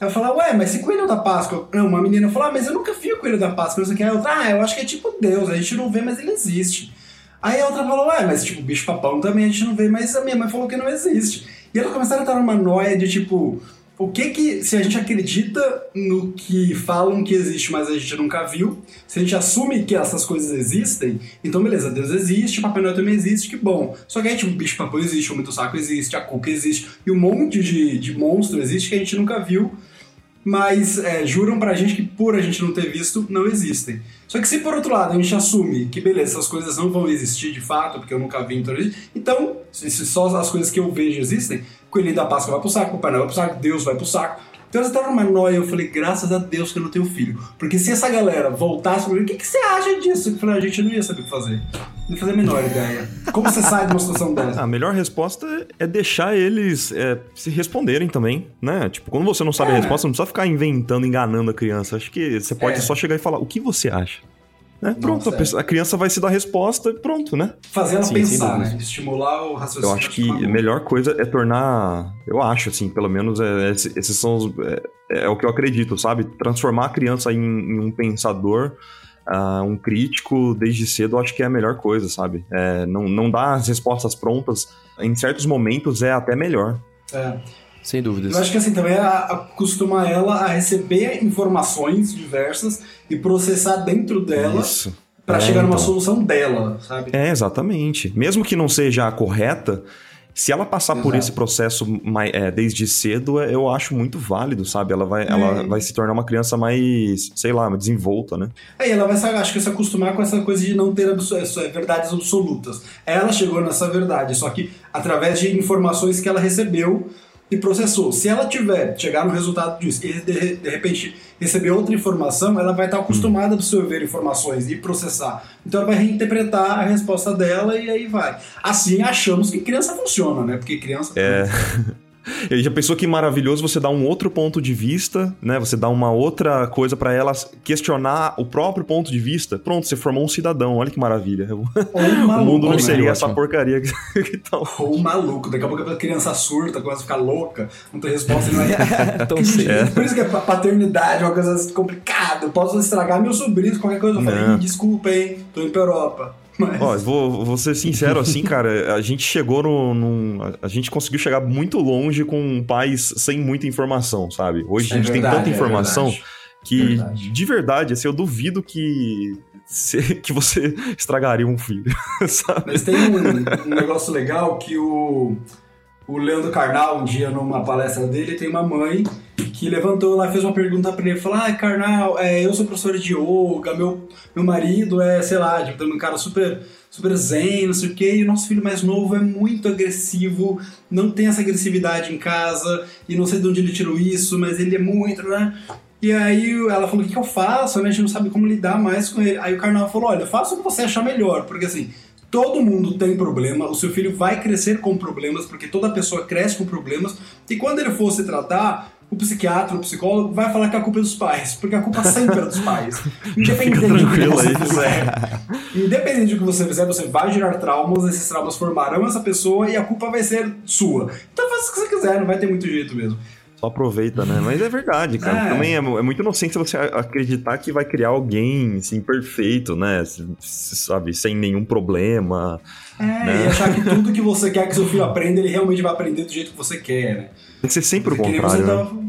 Eu falava, ué, mas se Coelho da Páscoa. Não, uma menina falou, ah, mas eu nunca vi o Coelho da Páscoa, não sei o que. Ah, eu acho que é tipo Deus, a gente não vê, mas ele existe. Aí a outra falou, ué, mas tipo, bicho papão também a gente não vê, mas a minha mãe falou que não existe. E elas começaram a estar numa noia de tipo, o que que, se a gente acredita no que falam que existe, mas a gente nunca viu, se a gente assume que essas coisas existem, então beleza, Deus existe, Papai Noel também existe, que bom. Só que aí, tipo, o bicho papão existe, o homem do saco existe, a cuca existe, e um monte de, de monstro existe que a gente nunca viu, mas é, juram pra gente que por a gente não ter visto, não existem. Só que se por outro lado a gente assume que beleza, essas coisas não vão existir de fato, porque eu nunca vi, então, então se só as coisas que eu vejo existem, Coelhinho da Páscoa vai pro saco, Papai Noel vai pro saco, Deus vai pro saco. Então eles estavam numa noia, eu falei, graças a Deus que eu não tenho filho. Porque se essa galera voltasse pra mim, o que, que você acha disso? Eu falei, a gente não ia saber o que fazer. Não ia fazer a menor ideia. Como você sai de uma situação [LAUGHS] dessa? A melhor resposta é deixar eles é, se responderem também, né? Tipo, quando você não sabe a É. resposta, não precisa ficar inventando, enganando a criança. Acho que você pode É. só chegar e falar, o que você acha? Né? Pronto, Nossa, a, pessoa- a criança vai se dar a resposta e pronto, né? Fazer ela Sim, pensar, né? Estimular o raciocínio. Eu acho que a melhor coisa é tornar. Eu acho, assim, pelo menos é, esse- esses são os. É, é o que eu acredito, sabe? Transformar a criança em, em um pensador, ah, um crítico desde cedo, eu acho que é a melhor coisa, sabe? É, não, não dar as respostas prontas, em certos momentos é até melhor. É. Sem dúvidas. Eu acho que assim também é a- acostumar ela a receber informações diversas e processar dentro dela Isso. pra É, chegar numa então. solução dela, sabe? É, exatamente. Mesmo que não seja a correta, se ela passar por Exato. esse processo mai- é, desde cedo, é, eu acho muito válido, sabe? Ela vai, ela vai se tornar uma criança mais, sei lá, desenvolta, né? Aí ela vai se, acho que se acostumar com essa coisa de não ter abso- é, verdades absolutas. Ela chegou nessa verdade, só que através de informações que ela recebeu e processou. Se ela tiver, chegar no resultado disso e de, de repente receber outra informação, ela vai estar acostumada a absorver informações e processar. Então ela vai reinterpretar a resposta dela e aí vai. Assim achamos que criança funciona, né? Porque criança. É. [LAUGHS] [LAUGHS] Ele já pensou que maravilhoso você dar um outro ponto de vista, né? Você dá uma outra coisa para ela questionar o próprio ponto de vista. Pronto, você formou um cidadão. Olha que maravilha. Ou [LAUGHS] maluco, o mundo não né? seria essa Ótimo. porcaria que, [LAUGHS] que tá. Ou maluco, daqui a pouco a criança surta, começa a ficar louca, não tem resposta, não é. [LAUGHS] Então, gente, Por isso que a paternidade é uma coisa complicada. Eu posso estragar meus sobrinhos, qualquer coisa. Eu falei, Não. "Ih, desculpa, hein, tô indo pra Europa. Mas, Ó, vou, vou ser sincero assim, [LAUGHS] cara. A gente chegou no, num. A gente conseguiu chegar muito longe com pais sem muita informação, sabe? Hoje a É gente verdade, tem tanta é informação verdade. que, Verdade. de verdade, assim, eu duvido que. se- [LAUGHS] que você estragaria um filho, [LAUGHS] sabe? Mas tem um, um negócio legal que o, o Leandro Carnal, um dia numa palestra dele, tem uma mãe que levantou lá e fez uma pergunta pra ele. Falou: Ah, Carnal, é, eu sou professora de yoga, meu, meu marido é, sei lá, tipo, um cara super, super zen, não sei o quê, e o nosso filho mais novo é muito agressivo, não tem essa agressividade em casa, e não sei de onde ele tirou isso, mas ele é muito, né? E aí ela falou, o que, que eu faço? né? A gente não sabe como lidar mais com ele. Aí o Karnal falou, olha, faça o que você achar melhor, porque assim, todo mundo tem problema, o seu filho vai crescer com problemas, porque toda pessoa cresce com problemas, e quando ele for se tratar, o psiquiatra, o psicólogo vai falar que a culpa é dos pais, porque a culpa sempre é dos pais. [LAUGHS] Independente do que você fizer. Independente do que você fizer, você vai gerar traumas, esses traumas formarão essa pessoa e a culpa vai ser sua. Então faça o que você quiser, não vai ter muito jeito mesmo. Só aproveita, né? Mas é verdade, cara. É. Também é, é muito inocente você acreditar que vai criar alguém, assim, perfeito, né? Sabe, sem nenhum problema. É, Né? e achar que tudo que você quer que seu filho [LAUGHS] aprenda, ele realmente vai aprender do jeito que você quer, né? Tem que ser sempre o Que nem contrário, você né? tava.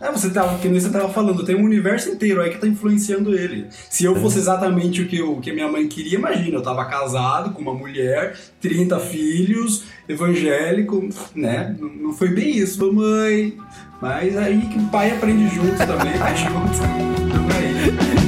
É, você tava, que nem você tava falando, tem um universo inteiro aí que tá influenciando ele. Se eu fosse exatamente o que, eu, o que a minha mãe queria, imagina, eu tava casado com uma mulher, 30 filhos, evangélico, né? Não, não foi bem isso, mamãe. Mas aí que pai aprende junto também, vai junto. Tamo aí.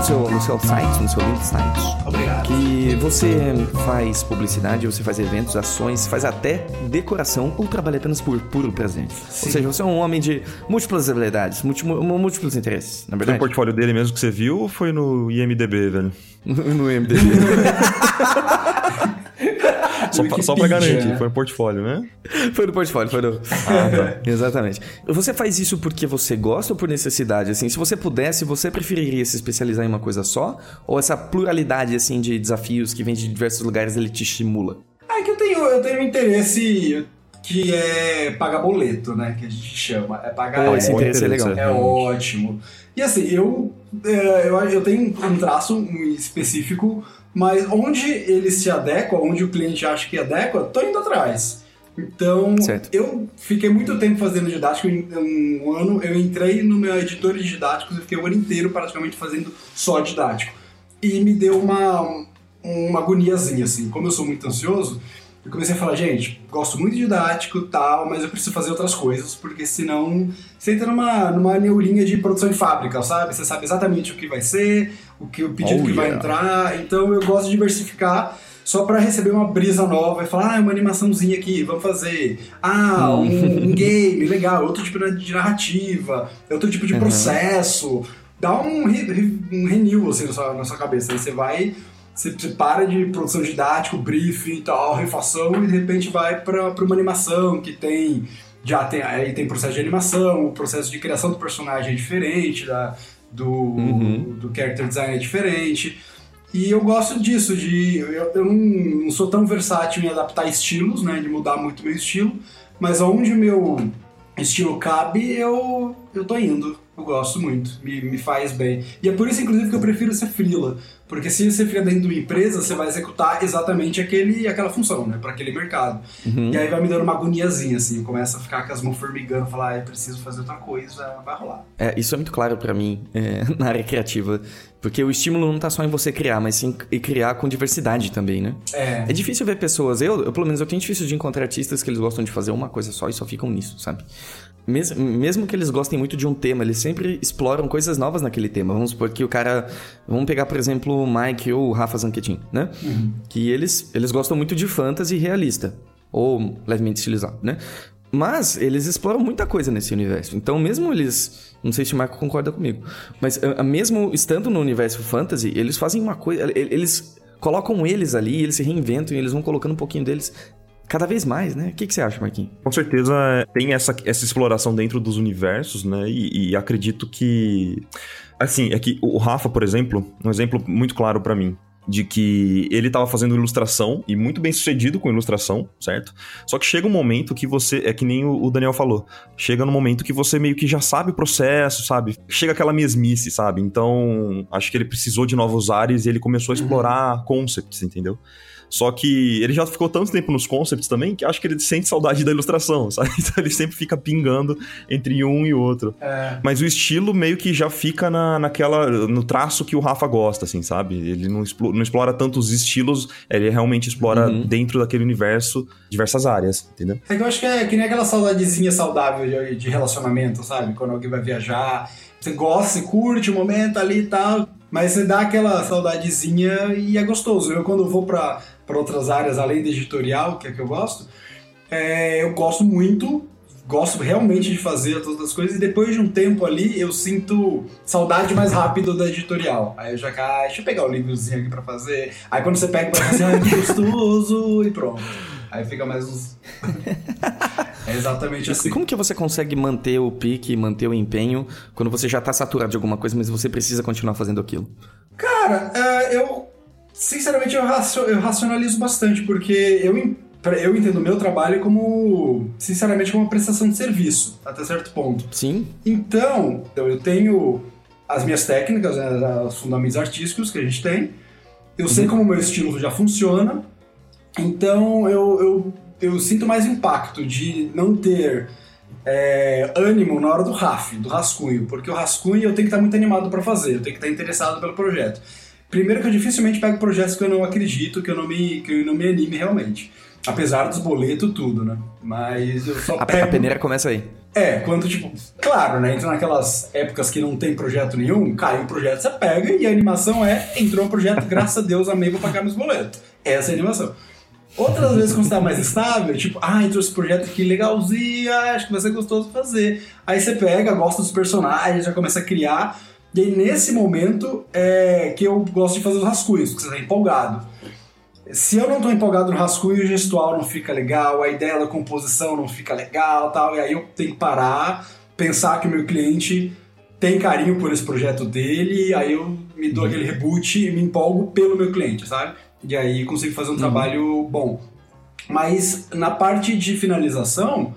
No seu, no seu site, no seu link site, Obrigado. que você faz publicidade, você faz eventos, ações, faz até decoração ou trabalha apenas por puro prazer. Ou seja, você é um homem de múltiplas habilidades, múltiplos, múltiplos interesses, na Foi no verdade. portfólio dele mesmo que você viu ou foi no IMDB, velho? [LAUGHS] no MDB. [LAUGHS] [LAUGHS] Só, pra- só pra garantir, né? foi no portfólio, né? Foi no portfólio, foi no... [LAUGHS] Exatamente. Você faz isso porque você gosta ou por necessidade? Assim, se você pudesse, você preferiria se especializar em uma coisa só? Ou essa pluralidade, assim, de desafios que vem de diversos lugares, ele te estimula? Ah, é que eu tenho, eu tenho um interesse que é pagar boleto, né? Que a gente chama. É pagar. Pô, esse é, interesse é legal. é ótimo. E assim, eu, é, eu, eu tenho um traço específico, mas onde ele se adequa, onde o cliente acha que adequa, tô indo atrás. Então, Certo. eu fiquei muito tempo fazendo didático. Um ano, eu entrei no meu editor de didáticos e fiquei o ano inteiro praticamente fazendo só didático. E me deu uma, uma agoniazinha, assim. Como eu sou muito ansioso, eu comecei a falar, gente, gosto muito de didático e tal, mas eu preciso fazer outras coisas, porque senão você entra numa, numa neulinha de produção em fábrica, sabe? Você sabe exatamente o que vai ser, o que o pedido Oh, que vai yeah. entrar. Então eu gosto de diversificar só pra receber uma brisa nova e falar, ah, uma animaçãozinha aqui, vamos fazer. Ah, um, [LAUGHS] um game, legal, outro tipo de narrativa, outro tipo de processo. Dá um, re, um renew assim na sua, na sua cabeça. Aí você vai, você, você para de produção didático, briefing e tal, refação, e de repente vai pra, pra uma animação que tem. Já tem, aí tem processo de animação, o processo de criação do personagem é diferente, da, do, do character design é diferente. E eu gosto disso, de. Eu, eu não, não sou tão versátil em adaptar estilos, né? De mudar muito meu estilo, mas onde o meu estilo cabe, eu, eu tô indo. Eu gosto muito, me, me faz bem. E é por isso, inclusive, que eu prefiro ser freela. Porque se você fica dentro de uma empresa, você vai executar exatamente aquele, aquela função, né? Para aquele mercado. E aí vai me dando uma agoniazinha, assim. Começa a ficar com as mãos formigando, falar, ah, eu preciso fazer outra coisa, vai rolar. É, isso é muito claro pra mim é, [LAUGHS] na área criativa. Porque o estímulo não tá só em você criar, mas sim em criar com diversidade também, né? É. É difícil ver pessoas, eu, eu, pelo menos eu tenho difícil de encontrar artistas que eles gostam de fazer uma coisa só e só ficam nisso, sabe? Mes, mesmo que eles gostem muito de um tema, eles sempre exploram coisas novas naquele tema. Vamos supor que o cara. Vamos pegar, por exemplo, o Mike ou o Rafa Zanquetin, né? Que eles, eles gostam muito de fantasy realista. Ou levemente estilizado, né? Mas eles exploram muita coisa nesse universo. Então, mesmo eles. Não sei se o Marco concorda comigo. Mas ah, mesmo estando no universo fantasy, eles fazem uma coisa. Eles colocam eles ali, eles se reinventam e eles vão colocando um pouquinho deles cada vez mais, né? O que, que você acha, Marquinhos? Com certeza tem essa, essa exploração dentro dos universos, né? E, e acredito que. Assim, é que o Rafa, por exemplo, um exemplo muito claro para mim de que ele estava fazendo ilustração e muito bem sucedido com ilustração, certo? Só que chega um momento que você, é que nem o Daniel falou, chega no momento que você meio que já sabe o processo, sabe? Chega aquela mesmice, sabe? Então, acho que ele precisou de novos ares e ele começou a uhum. explorar uhum. concepts, entendeu? Só que ele já ficou tanto tempo nos concepts também que acho que ele sente saudade da ilustração, [LAUGHS] sabe? Então ele sempre fica pingando entre um e outro. É. Mas o estilo meio que já fica na, naquela. no traço que o Rafa gosta, assim, sabe? Ele não explora, não explora tanto os estilos, ele realmente explora uhum. dentro daquele universo diversas áreas, entendeu? É que eu acho que é que nem aquela saudadezinha saudável de, de relacionamento, sabe? Quando alguém vai viajar, você gosta, você curte o momento ali e tal. Mas você dá aquela saudadezinha e é gostoso. Eu, quando vou pra, para outras áreas além da editorial, que é que eu gosto, é, eu gosto muito, gosto realmente de fazer todas as coisas, e depois de um tempo ali eu sinto saudade mais rápido da editorial. Aí eu já ah, deixa eu pegar o livrozinho aqui para fazer. Aí quando você pega pra fazer, ah, que gostoso, e pronto. Aí fica mais uns. [LAUGHS] é exatamente assim. E como que você consegue manter o pique, manter o empenho, quando você já tá saturado de alguma coisa, mas você precisa continuar fazendo aquilo? Cara, uh, eu Sinceramente, eu, eu racionalizo bastante, porque eu, eu entendo o meu trabalho como, sinceramente, como uma prestação de serviço, até certo ponto. Sim. Então, eu tenho as minhas técnicas, né, os fundamentos artísticos que a gente tem, eu sei uhum. como o meu estilo já funciona, então eu, eu, eu sinto mais impacto de não ter é, ânimo na hora do RAF, do rascunho, porque o rascunho eu tenho que estar muito animado para fazer, eu tenho que estar interessado pelo projeto. Primeiro que eu dificilmente pego projetos que eu não acredito, que eu não me, que eu não me anime realmente. Apesar dos boletos, tudo, né? Mas eu só a, pego... A peneira começa aí. É, quando, tipo... Claro, né? Entra naquelas épocas que não tem projeto nenhum, cai um projeto, você pega e a animação é... Entrou um projeto, graças a Deus, amei, vou pagar meus boletos. Essa é a animação. Outras vezes, quando você tá mais estável, tipo, ah, entrou esse projeto aqui legalzinho, acho que vai ser gostoso fazer. Aí você pega, gosta dos personagens, já começa a criar e aí, nesse momento, é que eu gosto de fazer os rascunhos, porque você está empolgado. Se eu não estou empolgado no rascunho, o gestual não fica legal, a ideia da composição não fica legal tal, e aí eu tenho que parar, pensar que o meu cliente tem carinho por esse projeto dele, aí eu me dou uhum. aquele reboot e me empolgo pelo meu cliente, sabe? E aí consigo fazer um uhum. trabalho bom. Mas na parte de finalização,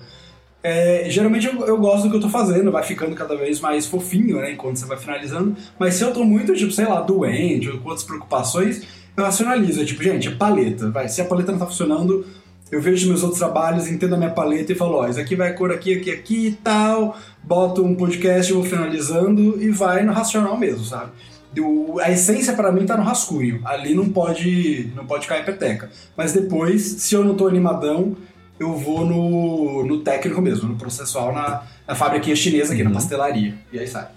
é, geralmente eu, eu, gosto do que eu tô fazendo, vai ficando cada vez mais fofinho, né? Enquanto você vai finalizando. Mas se eu tô muito, tipo, sei lá, doente ou com outras preocupações, eu racionalizo. É tipo, gente, é paleta. Vai, se a paleta não tá funcionando, eu vejo meus outros trabalhos, entendo a minha paleta e falo, ó, isso aqui vai cor aqui, aqui, aqui e tal. Boto um podcast, vou finalizando e vai no racional mesmo, sabe? A essência para mim tá no rascunho. Ali não pode, não pode cair peteca. Mas depois, se eu não tô animadão, eu vou no, no técnico mesmo, no processual, na, na fábrica chinesa aqui, uhum. na pastelaria. E aí sai.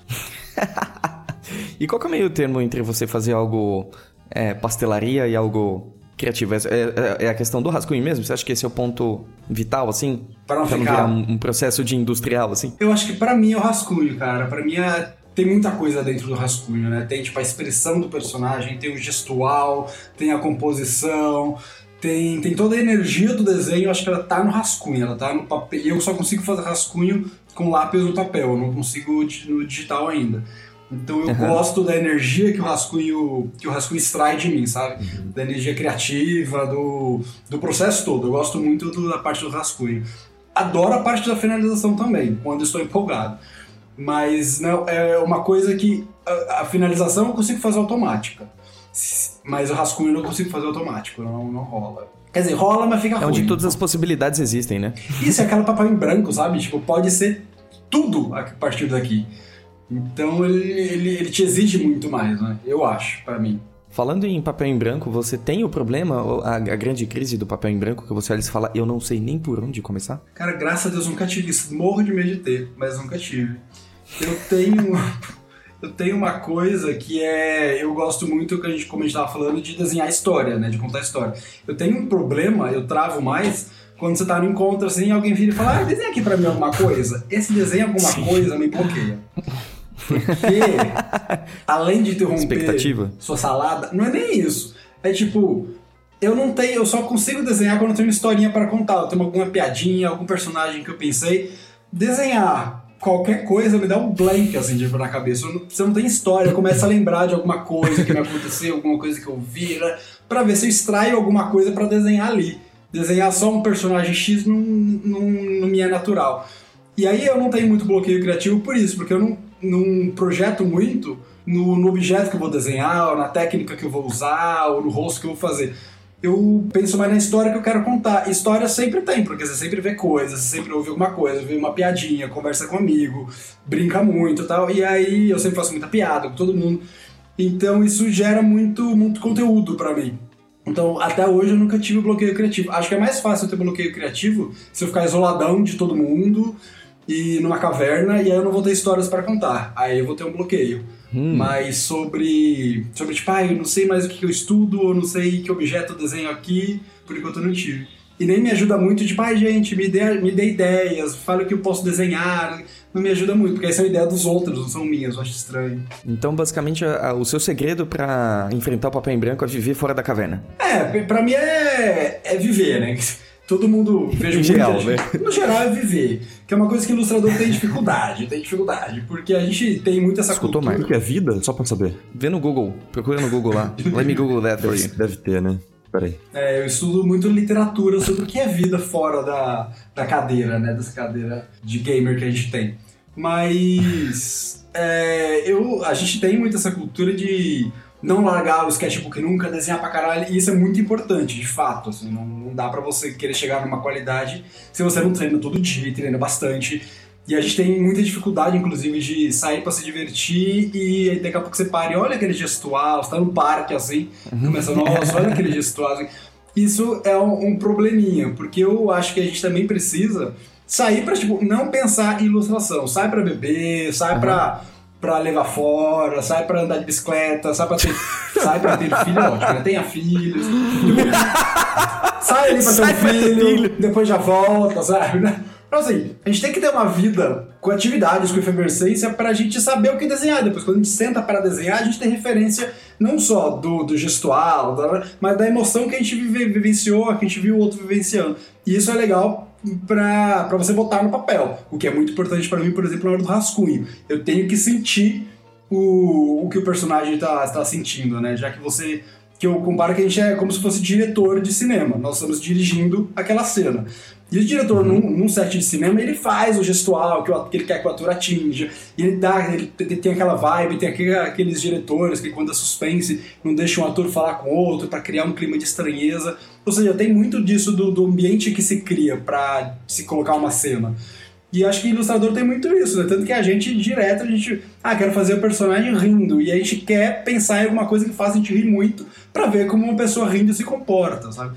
[LAUGHS] e qual que é o meio termo entre você fazer algo é, pastelaria e algo criativo? É, é, é, a questão do rascunho mesmo? Você acha que esse é o ponto vital, assim? Para não, pra ficar... não um, um, processo de industrial, assim? Eu acho que para mim é o rascunho, cara. Para mim é... Tem muita coisa dentro do rascunho, né? Tem, tipo, a expressão do personagem, tem o gestual, tem a composição, tem, tem toda a energia do desenho, acho que ela tá no rascunho, ela tá no papel. E eu só consigo fazer rascunho com lápis no papel, eu não consigo no digital ainda. Então eu uhum. gosto da energia que o rascunho que o rascunho extrai de mim, sabe? Uhum. Da energia criativa, do, do processo todo. Eu gosto muito do, da parte do rascunho. Adoro a parte da finalização também, quando estou empolgado. Mas não, é uma coisa que a, a finalização eu consigo fazer automática. Mas o rascunho eu não consigo fazer automático, não, não rola. Quer dizer, rola, mas fica ruim. É onde todas as possibilidades existem, né? Isso, é aquela papel em branco, sabe? Tipo, pode ser tudo a partir daqui. Então ele, ele, ele te exige muito mais, né? Eu acho, para mim. Falando em papel em branco, você tem o problema, a, a, grande crise do papel em branco, que você olha e fala, eu não sei nem por onde começar? Cara, graças a Deus nunca tive isso. Morro de medo de ter, mas nunca tive. Eu tenho. Eu tenho uma coisa que é. Eu gosto muito, que a gente, como a gente estava falando, de desenhar história, né? De contar história. Eu tenho um problema, eu travo mais quando você está no encontro assim, alguém vira e fala, ah, desenha aqui para mim alguma coisa. Esse desenho alguma Sim. coisa me bloqueia. Porque, além de interromper sua salada, não é nem isso. É tipo, eu não tenho, eu só consigo desenhar quando eu tenho uma historinha para contar. Eu tenho alguma piadinha, algum personagem que eu pensei. Desenhar qualquer coisa me dá um blank assim tipo, na cabeça. Você não tem história, eu começo a lembrar de alguma coisa que me aconteceu, alguma coisa que eu vi, né? Pra ver se eu extraio alguma coisa para desenhar ali. Desenhar só um personagem X não, não, não me é natural. E aí eu não tenho muito bloqueio criativo por isso, porque eu não, não projeto muito no, no objeto que eu vou desenhar, ou na técnica que eu vou usar, ou no rosto que eu vou fazer eu penso mais na história que eu quero contar. História sempre tem, porque você sempre vê coisas, você sempre ouve alguma coisa, vê uma piadinha, conversa com um amigo, brinca muito e tal. E aí eu sempre faço muita piada com todo mundo. Então isso gera muito, muito conteúdo para mim. Então, até hoje eu nunca tive bloqueio criativo. Acho que é mais fácil eu ter bloqueio criativo se eu ficar isoladão de todo mundo e numa caverna e aí eu não vou ter histórias para contar. Aí eu vou ter um bloqueio. Hum. Mas sobre, sobre, tipo, ah, eu não sei mais o que eu estudo, ou não sei que objeto eu desenho aqui, por enquanto eu não tive. E nem me ajuda muito, tipo, ai, ah, gente, me dê, me dê ideias, fale o que eu posso desenhar. Não me ajuda muito, porque essa é a ideia dos outros, não são minhas, eu acho estranho. Então, basicamente, a, a, o seu segredo para enfrentar o papel em branco é viver fora da caverna. É, pra mim é, é viver, né? [LAUGHS] todo mundo vejo em geral, né? No geral é viver, que é uma coisa que o ilustrador tem dificuldade, tem dificuldade, porque a gente tem muito essa Escutou cultura. O que é vida? Só pra saber. Vê no Google, procura no Google lá. Let me Google that for you. Deve ter, né? Peraí. É, eu estudo muito literatura sobre o que é vida fora da, da cadeira, né? Dessa cadeira de gamer que a gente tem. Mas é, eu, a gente tem muito essa cultura de não largar o sketchbook nunca, desenhar pra caralho, e isso é muito importante, de fato, assim, não, não dá para você querer chegar numa qualidade se você não treina todo dia, treina bastante, e a gente tem muita dificuldade, inclusive, de sair para se divertir e aí daqui a pouco você para e olha aquele gestual, você tá no parque assim, começa, nossa, olha aquele gestual assim. Isso é um, um, probleminha, porque eu acho que a gente também precisa sair para tipo, não pensar em ilustração, sai para beber, sai uhum. para pra levar fora, sai pra andar de bicicleta, sai pra ter, [LAUGHS] sai pra ter filho, ótimo, né? tenha filhos. [LAUGHS] sai ali pra ter um filho, filho, depois já volta, sabe? Então assim, a gente tem que ter uma vida com atividades, com efervescência, pra gente saber o que desenhar. Depois, quando a gente senta para desenhar, a gente tem referência não só do, do gestual, mas da emoção que a gente vive, vivenciou, que a gente viu o outro vivenciando. E isso é legal para você botar no papel. O que é muito importante para mim, por exemplo, na hora do rascunho. Eu tenho que sentir o, o que o personagem está tá sentindo, né? Já que você. Que eu comparo que a gente é como se fosse diretor de cinema. Nós estamos dirigindo aquela cena. E o diretor, uhum. num, num, set de cinema, ele faz o gestual que, o, que ele quer que o ator atinja. E ele dá, ele tem aquela vibe, tem aquele, aqueles diretores que quando é suspense não deixam um ator falar com outro para criar um clima de estranheza. Ou seja, tem muito disso do, do ambiente que se cria para se colocar uma cena. E acho que ilustrador tem muito isso, né? Tanto que a gente, direto, a gente... Ah, quero fazer o personagem rindo. E a gente quer pensar em alguma coisa que faça a gente rir muito para ver como uma pessoa rindo se comporta, sabe?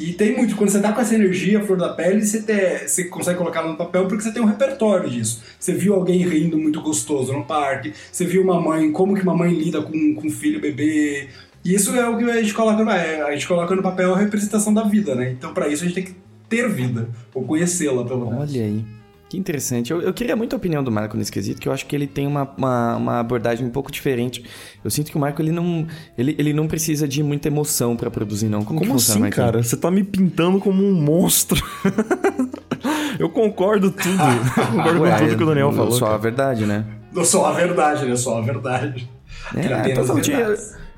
E tem muito, quando você tá com essa energia, flor da pele, você, te, você consegue colocar no papel porque você tem um repertório disso. Você viu alguém rindo muito gostoso no parque, você viu uma mãe, como que uma mãe lida com, com filho bebê. E isso é o que a gente coloca no, é, a gente coloca no papel a representação da vida, né? Então para isso a gente tem que ter vida, ou conhecê-la pelo menos. Olha aí. Que interessante. Eu, eu, queria muito a opinião do Marco nesse quesito, que eu acho que ele tem uma, uma, uma, abordagem um pouco diferente. Eu sinto que o Marco ele não, ele, ele não precisa de muita emoção para produzir, não. Como, Como funciona, assim, cara? Você tá me pintando como um monstro. [LAUGHS] eu concordo tudo. eu concordo Ué, com tudo que o Daniel falou. Só cara. a verdade, né? Só a verdade, né? Só a verdade. É, então,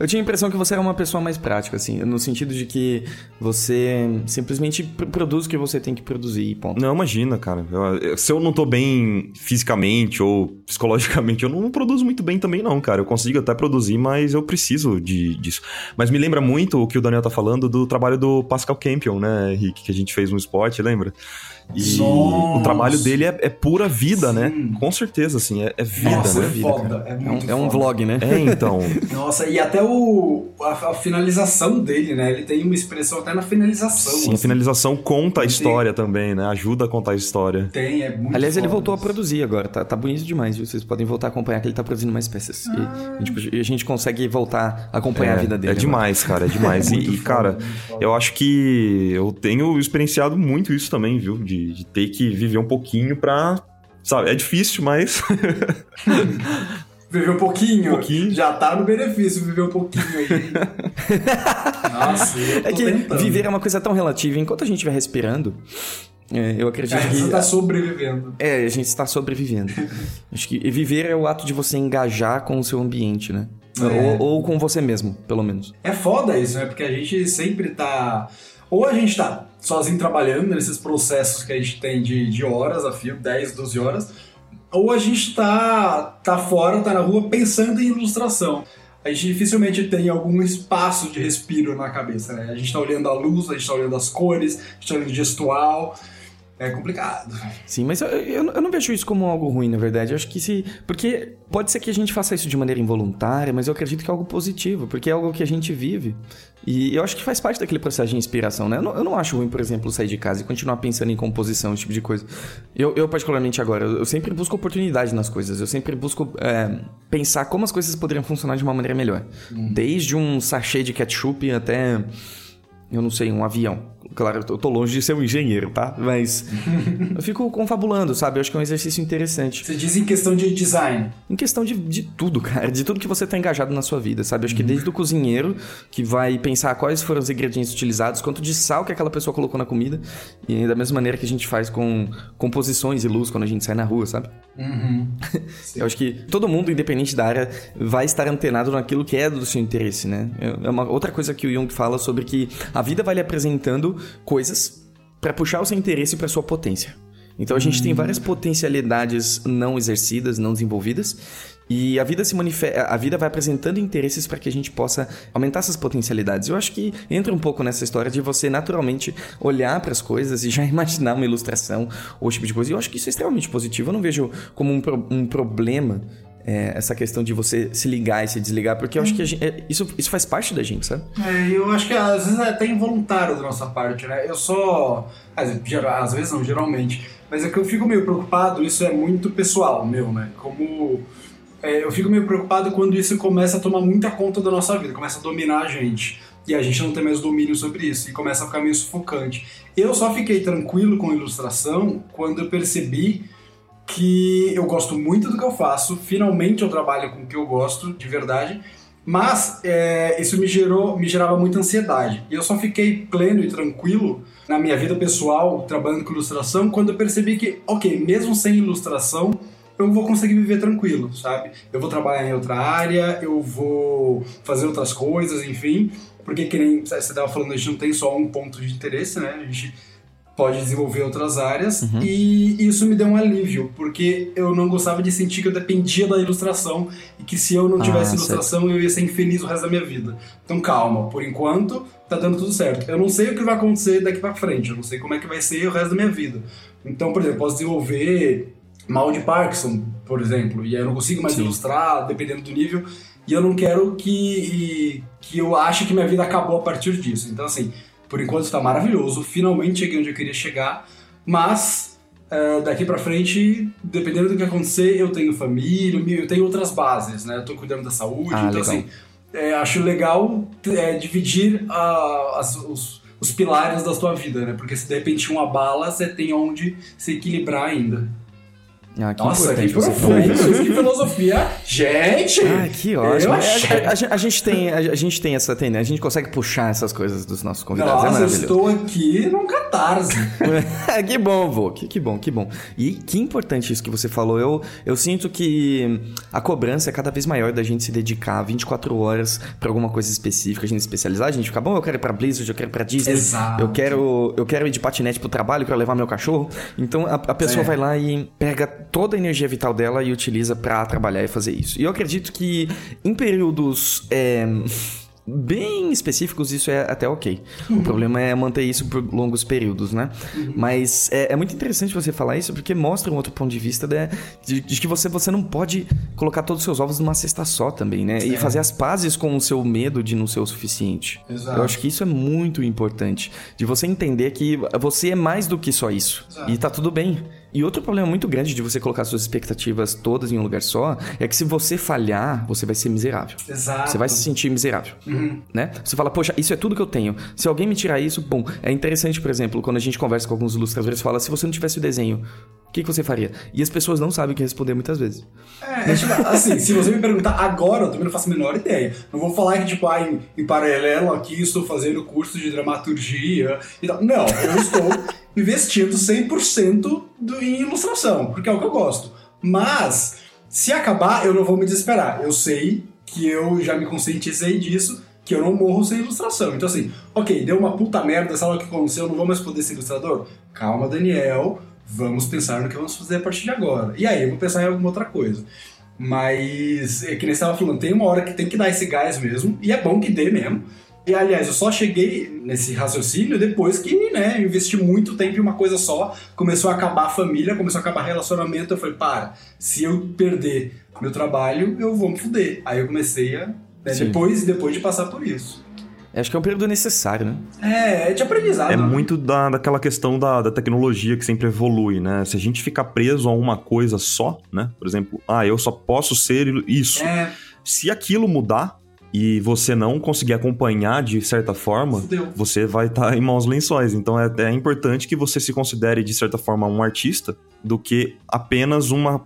eu, tinha, a impressão que você era uma pessoa mais prática, assim, no sentido de que você simplesmente produz o que você tem que produzir ponto. Não, imagina, cara. Eu, se eu não tô bem fisicamente ou psicologicamente, eu não produzo muito bem também, não, cara. Eu consigo até produzir, mas eu preciso de, disso. Mas me lembra muito o que o Daniel tá falando do trabalho do Pascal Campion, né, Henrique, que a gente fez no spot, lembra? E Nossa. o trabalho dele é, é pura vida, né? Sim. né? Com certeza, assim, é, é vida, Nossa, né? É, vida, foda, é, muito é um, é um vlog, né? É, então. [LAUGHS] Nossa, e até o, a, a, finalização dele, né? Ele tem uma expressão até na finalização. Sim, assim. a finalização conta a história tem. também, né? Ajuda a contar a história. Tem, é muito Aliás, ele voltou a produzir agora, tá, tá bonito demais, viu? Vocês podem voltar a acompanhar que ele tá produzindo mais peças. Ah. E, a gente, a gente, consegue voltar a acompanhar é, a vida dele. É demais, agora. cara, é demais. [LAUGHS] e, e, cara, eu acho que eu tenho experienciado muito isso também, viu? De, de ter que viver um pouquinho pra. Sabe, é difícil, mas. [LAUGHS] Viver um pouquinho, Um pouquinho. já tá no benefício viver um pouquinho aí. [LAUGHS] Nossa, eu tô É que tentando. viver é uma coisa tão relativa. Enquanto a gente estiver respirando, é, eu acredito É, que. você tá sobrevivendo. É, a gente está sobrevivendo. [LAUGHS] Acho que viver é o ato de você engajar com o seu ambiente, né? É. Ou, ou com você mesmo, pelo menos. É foda isso, né? Porque a gente sempre tá. Ou a gente tá sozinho trabalhando nesses processos que a gente tem de, de horas a fio, 10, 12 horas, ou a gente tá, tá fora, tá na rua pensando em ilustração. A gente dificilmente tem algum espaço de respiro na cabeça, né? A gente tá olhando a luz, a gente tá olhando as cores, a gente tá olhando o gestual. É complicado. Sim, mas eu, eu, eu não vejo isso como algo ruim, na verdade. Eu acho que se. Porque pode ser que a gente faça isso de maneira involuntária, mas eu acredito que é algo positivo, porque é algo que a gente vive. E eu acho que faz parte daquele processo de inspiração, né? Eu não, eu não acho ruim, por exemplo, sair de casa e continuar pensando em composição, esse tipo de coisa. Eu, eu particularmente agora, eu, sempre busco oportunidade nas coisas. Eu sempre busco é, pensar como as coisas poderiam funcionar de uma maneira melhor. Desde um sachê de ketchup até eu não sei, um avião. Claro, eu tô- longe de ser um engenheiro, tá? Mas [LAUGHS] eu fico confabulando, sabe? Eu acho que é um exercício interessante. Você diz em questão de design. Em questão de, de tudo, cara. De tudo que você tá engajado na sua vida, sabe? Eu acho que desde o cozinheiro, que vai pensar quais foram os ingredientes utilizados, quanto de sal que aquela pessoa colocou na comida. E da mesma maneira que a gente faz com composições e luz quando a gente sai na rua, sabe? [LAUGHS] Eu acho que todo mundo, independente da área, vai estar antenado naquilo que é do seu interesse, né? É uma outra coisa que o Jung fala sobre que a vida vai lhe apresentando coisas para puxar o seu interesse para sua potência. Então a gente tem várias potencialidades não exercidas, não desenvolvidas, e a vida se manifesta, a vida vai apresentando interesses para que a gente possa aumentar essas potencialidades. Eu acho que entra um pouco nessa história de você naturalmente olhar para as coisas e já [LAUGHS] imaginar uma ilustração ou esse tipo de coisa. E eu acho que isso é extremamente positivo. Eu não vejo como um, pro- um problema é, essa questão de você se ligar e se desligar, porque eu acho que a gente- é, isso, isso faz parte da gente, sabe? É, eu acho que às vezes é até involuntário da nossa parte, né? Eu só. Às vezes, geral- às vezes não, geralmente. Mas é que eu fico meio preocupado, isso é muito pessoal meu, né? Como. é, eu fico meio preocupado quando isso começa a tomar muita conta da nossa vida, começa a dominar a gente. E a gente não tem mais domínio sobre isso, e começa a ficar meio sufocante. Eu só fiquei tranquilo com ilustração quando eu percebi que eu gosto muito do que eu faço, finalmente eu trabalho com o que eu gosto, de verdade, mas é, isso me gerou, me gerava muita ansiedade. E eu só fiquei pleno e tranquilo na minha vida pessoal, trabalhando com ilustração, quando eu percebi que, ok, mesmo sem ilustração, eu vou conseguir viver tranquilo, sabe? Eu vou trabalhar em outra área, eu vou fazer outras coisas, enfim, porque que nem você estava falando, a gente não tem só um ponto de interesse, né? A gente pode desenvolver outras áreas Uhum. e isso me deu um alívio, porque eu não gostava de sentir que eu dependia da ilustração e que se eu não Ah, tivesse certo. ilustração eu ia ser infeliz o resto da minha vida. Então calma, por enquanto tá dando tudo certo. Eu não sei o que vai acontecer daqui pra frente, eu não sei como é que vai ser o resto da minha vida. Então, por exemplo, posso desenvolver mal de Parkinson, por exemplo, e aí eu não consigo mais Sim. ilustrar, dependendo do nível, e eu não quero que, que eu ache que minha vida acabou a partir disso. Então, assim, por enquanto está maravilhoso, finalmente cheguei onde eu queria chegar, mas eh, daqui pra frente, dependendo do que acontecer, eu tenho família, eu tenho outras bases, né? Eu tô cuidando da saúde, Ah, então legal. assim, eh, acho legal eh, dividir ah, as- os, os pilares da sua vida, né? Porque se de repente um abala, você tem onde se equilibrar ainda. Ah, que Nossa, que profundo, que filosofia. Gente! Ah, que ótimo. Eu É. A, a- a gente- tem, a, a gente tem essa tendência, a gente consegue puxar essas coisas dos nossos convidados. é Nossa, eu maravilhoso. estou aqui num catarse. [LAUGHS] que bom, vô. Que, que bom, que bom. E que importante isso que você falou. Eu, eu sinto que a cobrança é cada vez maior da gente se dedicar 24 horas pra alguma coisa específica, a gente especializar, a gente fica, bom, eu quero ir pra Blizzard, eu quero ir pra Disney, Exato. eu quero, eu quero ir de patinete pro trabalho, eu quero levar meu cachorro. Então a, a pessoa É. vai lá e pega toda a energia vital dela e utiliza pra trabalhar e fazer isso. E eu acredito que em períodos. é, Bem específicos, isso é até ok. O problema é manter isso por longos períodos, né? Mas é, é muito interessante você falar isso porque mostra um outro ponto de vista né, de, de que você, você não pode colocar todos os seus ovos numa cesta só também, né? E É. fazer as pazes com o seu medo de não ser o suficiente. Exato. Eu acho que isso é muito importante. De você entender que você é mais do que só isso. Exato. E tá tudo bem. E outro problema muito grande de você colocar suas expectativas todas em um lugar só é que se você falhar, você vai ser miserável. Exato. Você vai se sentir miserável, né? Você fala, poxa, isso é tudo que eu tenho. Se alguém me tirar isso, bom. É interessante, por exemplo, quando a gente conversa com alguns ilustradores, fala, se você não tivesse o desenho, o que, que você faria? E as pessoas não sabem o que responder muitas vezes. É, é tipo, assim, se você me perguntar agora, eu também não faço a menor ideia. Não vou falar que, tipo, ah, em, em paralelo aqui estou fazendo curso de dramaturgia e tal. Não, eu estou [LAUGHS] investindo 100% do, em ilustração, porque é o que eu gosto. Mas, se acabar, eu não vou me desesperar. Eu sei que eu já me conscientizei disso, que eu não morro sem ilustração. Então, assim, ok, deu uma puta merda, sabe o que aconteceu? Eu não vou mais poder ser ilustrador? Calma, Daniel vamos pensar no que vamos fazer a partir de agora. E aí eu vou pensar em alguma outra coisa. Mas, é que nem você estava falando, tem uma hora que tem que dar esse gás mesmo, e é bom que dê mesmo. E aliás, eu só cheguei nesse raciocínio depois que, né, investi muito tempo em uma coisa só, começou a acabar a família, começou a acabar relacionamento, eu falei, para, se eu perder meu trabalho, eu vou me fuder. Aí eu comecei a. Né, depois, depois de passar por isso. Acho que é um período necessário, né? É, é de aprendizado. É né? muito da, daquela questão da, da tecnologia que sempre evolui, né? Se a gente ficar preso a uma coisa só, né? Por exemplo, ah, eu só posso ser isso. É, Se aquilo mudar e você não conseguir acompanhar de certa forma, Fudeu. você vai estar em maus lençóis. Então é, é importante que você se considere de certa forma um artista do que apenas uma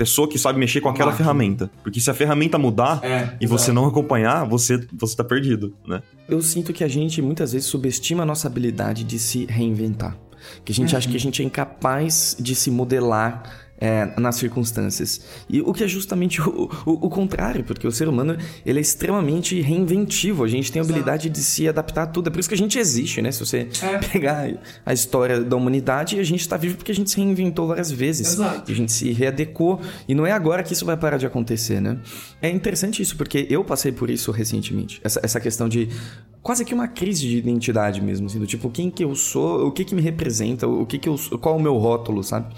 pessoa que sabe mexer com aquela máquina. ferramenta. Porque se a ferramenta mudar é. e você não acompanhar, você você tá perdido, né? Eu sinto que a gente muitas vezes subestima a nossa habilidade de se reinventar. Que a gente acha que a gente é incapaz de se modelar é, nas circunstâncias. E o que é justamente o, o, o contrário, porque o ser humano ele é extremamente reinventivo. A gente tem a habilidade de se adaptar a tudo. É por isso que a gente existe, né? Se você É. [LAUGHS] pegar a história da humanidade, a gente está vivo porque a gente se reinventou várias vezes. Exato. A gente se readequou. E não é agora que isso vai parar de acontecer, né? É interessante isso, porque eu passei por isso recentemente. Essa, essa questão de quase que uma crise de identidade mesmo, assim, do tipo, quem que eu sou, o que que me representa, o que que eu sou, qual é o meu rótulo, sabe?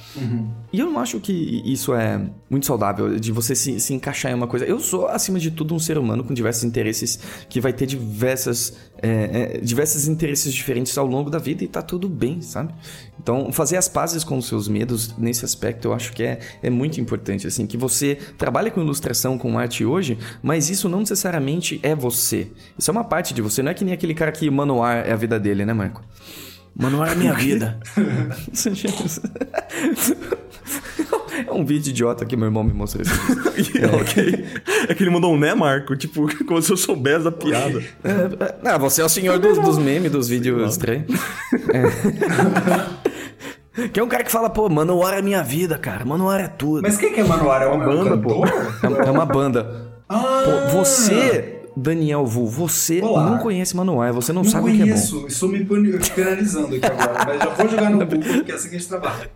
E eu não acho que isso é muito saudável, de você se, se encaixar em uma coisa. Eu sou, acima de tudo, um ser humano com diversos interesses, que vai ter diversas, é, é, diversos interesses diferentes ao longo da vida e tá tudo bem, sabe? Então, fazer as pazes com os seus medos nesse aspecto eu acho que é, é muito importante, assim, que você trabalha com ilustração, com arte hoje, mas isso não necessariamente é você. Isso é uma parte de você, não é que nem aquele cara que manuar é a vida dele, né, Marco? Manuar é a minha [LAUGHS] vida. [LAUGHS] É um vídeo idiota que meu irmão me mostrou esse vídeo. [LAUGHS] ok. É que ele mandou um né, Marco? Tipo, [LAUGHS] como se eu soubesse da piada. É, ah, você é o senhor dos, dos memes, dos vídeos estranhos. É. Que é um cara que fala, pô, Manuar é minha vida, cara. Manuar é tudo. Mas quem que é Manuar? É um, Uma banda, é pô. É, é uma banda. Ah, Pô, você, Daniel Vu, você Olá. não conhece Manuar, você não, não sabe o que é bom. conheço, estou me penalizando aqui agora, mas já vou jogar no [LAUGHS] Google, porque é assim que a gente trabalha.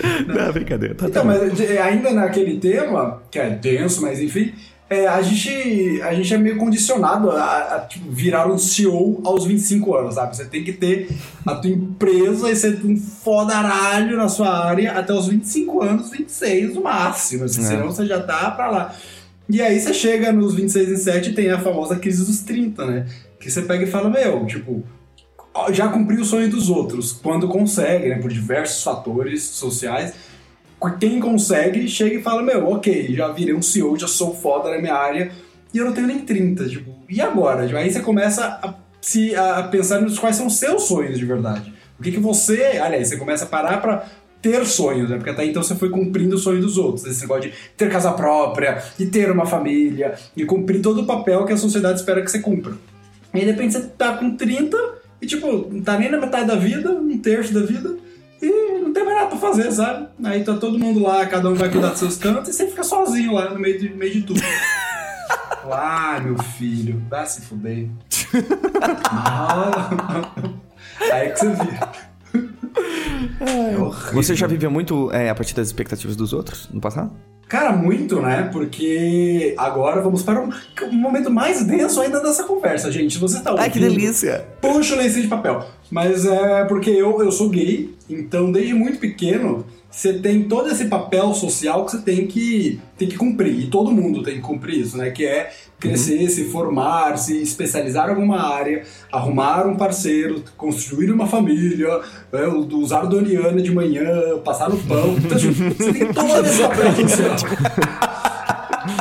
[LAUGHS] Não, brincadeira. Tá, Então, mas de- ainda naquele tema, que é denso, mas enfim, é, a, gente, a gente é meio condicionado a, a, tipo, virar um CEO aos 25 anos, sabe? Você tem que ter a tua empresa e ser um fodaralho na sua área até os 25 anos, 26 no máximo, assim, É. senão você já tá pra lá. E aí você chega nos 26 e 7 e tem a famosa crise dos 30, né? Que você pega e fala, meu, tipo, já cumpriu o sonho dos outros, quando consegue, né? Por diversos fatores sociais. Quem consegue, chega e fala, meu, ok, já virei um CEO, já sou foda na minha área, e eu não tenho nem 30, tipo, e agora? Aí você começa a, se, a pensar nos quais são os seus sonhos de verdade. O que, que você, aliás, você começa a parar pra ter sonhos, né? Porque até então você foi cumprindo o sonho dos outros. Esse negócio de ter casa própria, e ter uma família, e cumprir todo o papel que a sociedade espera que você cumpra. E aí, de repente, você tá com 30 e, tipo, não tá nem na metade da vida, um terço da vida, e não tem mais nada pra fazer, sabe? Aí tá todo mundo lá, cada um vai cuidar dos seus cantos, e você fica sozinho lá no meio de, meio de tudo. [LAUGHS] Ah, meu filho, vai se fuder. Ah. [LAUGHS] Aí que você vira. É horrível. Você já viveu muito é, a partir das expectativas dos outros no passado? Cara, muito, né? Porque agora vamos para um, um momento mais denso ainda dessa conversa, gente. Você tá ouvindo... delícia! Puxa o lencinho de papel. Mas é porque eu, eu sou gay, então desde muito pequeno você tem todo esse papel social que você tem que, tem que cumprir. E todo mundo tem que cumprir isso, né? Que é crescer, se formar, se especializar em alguma área, arrumar um parceiro, construir uma família, é, usar Doriana de manhã, passar no pão. Então, tipo, você tem todo esse papel social.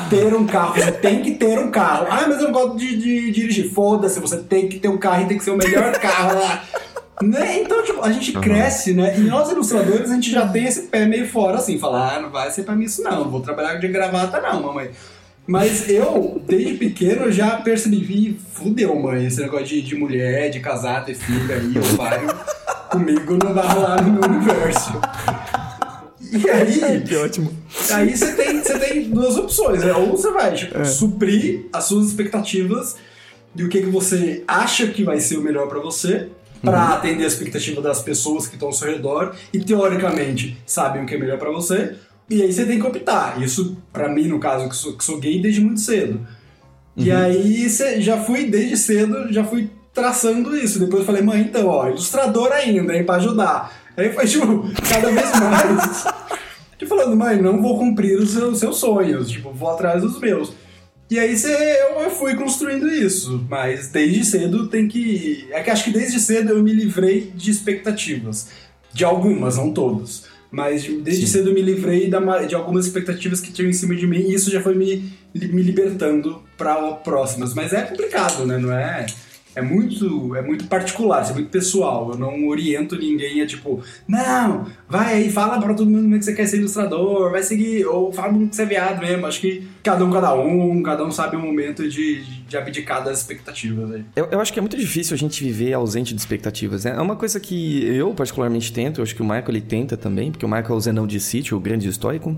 ter um carro, você tem que ter um carro. Ah, mas eu não gosto de, de dirigir. Foda-se, você tem que ter um carro e tem que ser o melhor carro lá. Né? Então, tipo, a gente uhum. cresce, né? E nós ilustradores, a gente já tem esse pé meio fora, assim, falar, ah, não vai ser pra mim isso não, vou trabalhar de gravata não, mamãe. Mas eu, desde pequeno, já percebi, fudeu, mãe, esse negócio de, de mulher, de casar, ter filho aí, ovário, comigo não vai rolar no meu universo. E aí. [LAUGHS] Que ótimo. Aí você tem, você tem duas opções, né? Ou você vai, tipo, é. suprir as suas expectativas de o que, que você acha que vai ser o melhor para você, para uhum. atender a expectativa das pessoas que estão ao seu redor e teoricamente sabem o que é melhor para você. E aí você tem que optar. Isso, para mim, no caso, que sou, que sou gay desde muito cedo. Uhum. E aí você já fui desde cedo, já fui traçando isso. Depois eu falei, mãe, então, ó, ilustrador ainda, hein, pra ajudar. Aí foi, tipo, cada vez mais. e [LAUGHS] falando, mãe, não vou cumprir os seus, seus sonhos, tipo, vou atrás dos meus. E aí cê, eu fui construindo isso, mas desde cedo tem que. É que acho que desde cedo eu me livrei de expectativas. De algumas, não todas. Mas desde Sim. cedo eu me livrei de algumas expectativas que tinham em cima de mim e isso já foi me, me libertando para próximas. Mas é complicado, né? Não é é muito, é muito particular, é muito pessoal. Eu não oriento ninguém a tipo, não, vai aí, fala pra todo mundo que você quer ser ilustrador, vai seguir, ou fala que você é viado mesmo. Acho que cada um, cada um, cada um sabe o momento de, de abdicar das expectativas aí. Eu, eu acho que é muito difícil a gente viver ausente de expectativas, né? É uma coisa que eu particularmente tento, eu acho que o Michael ele tenta também, porque o Michael é o Zenão de Sítio, o grande histórico.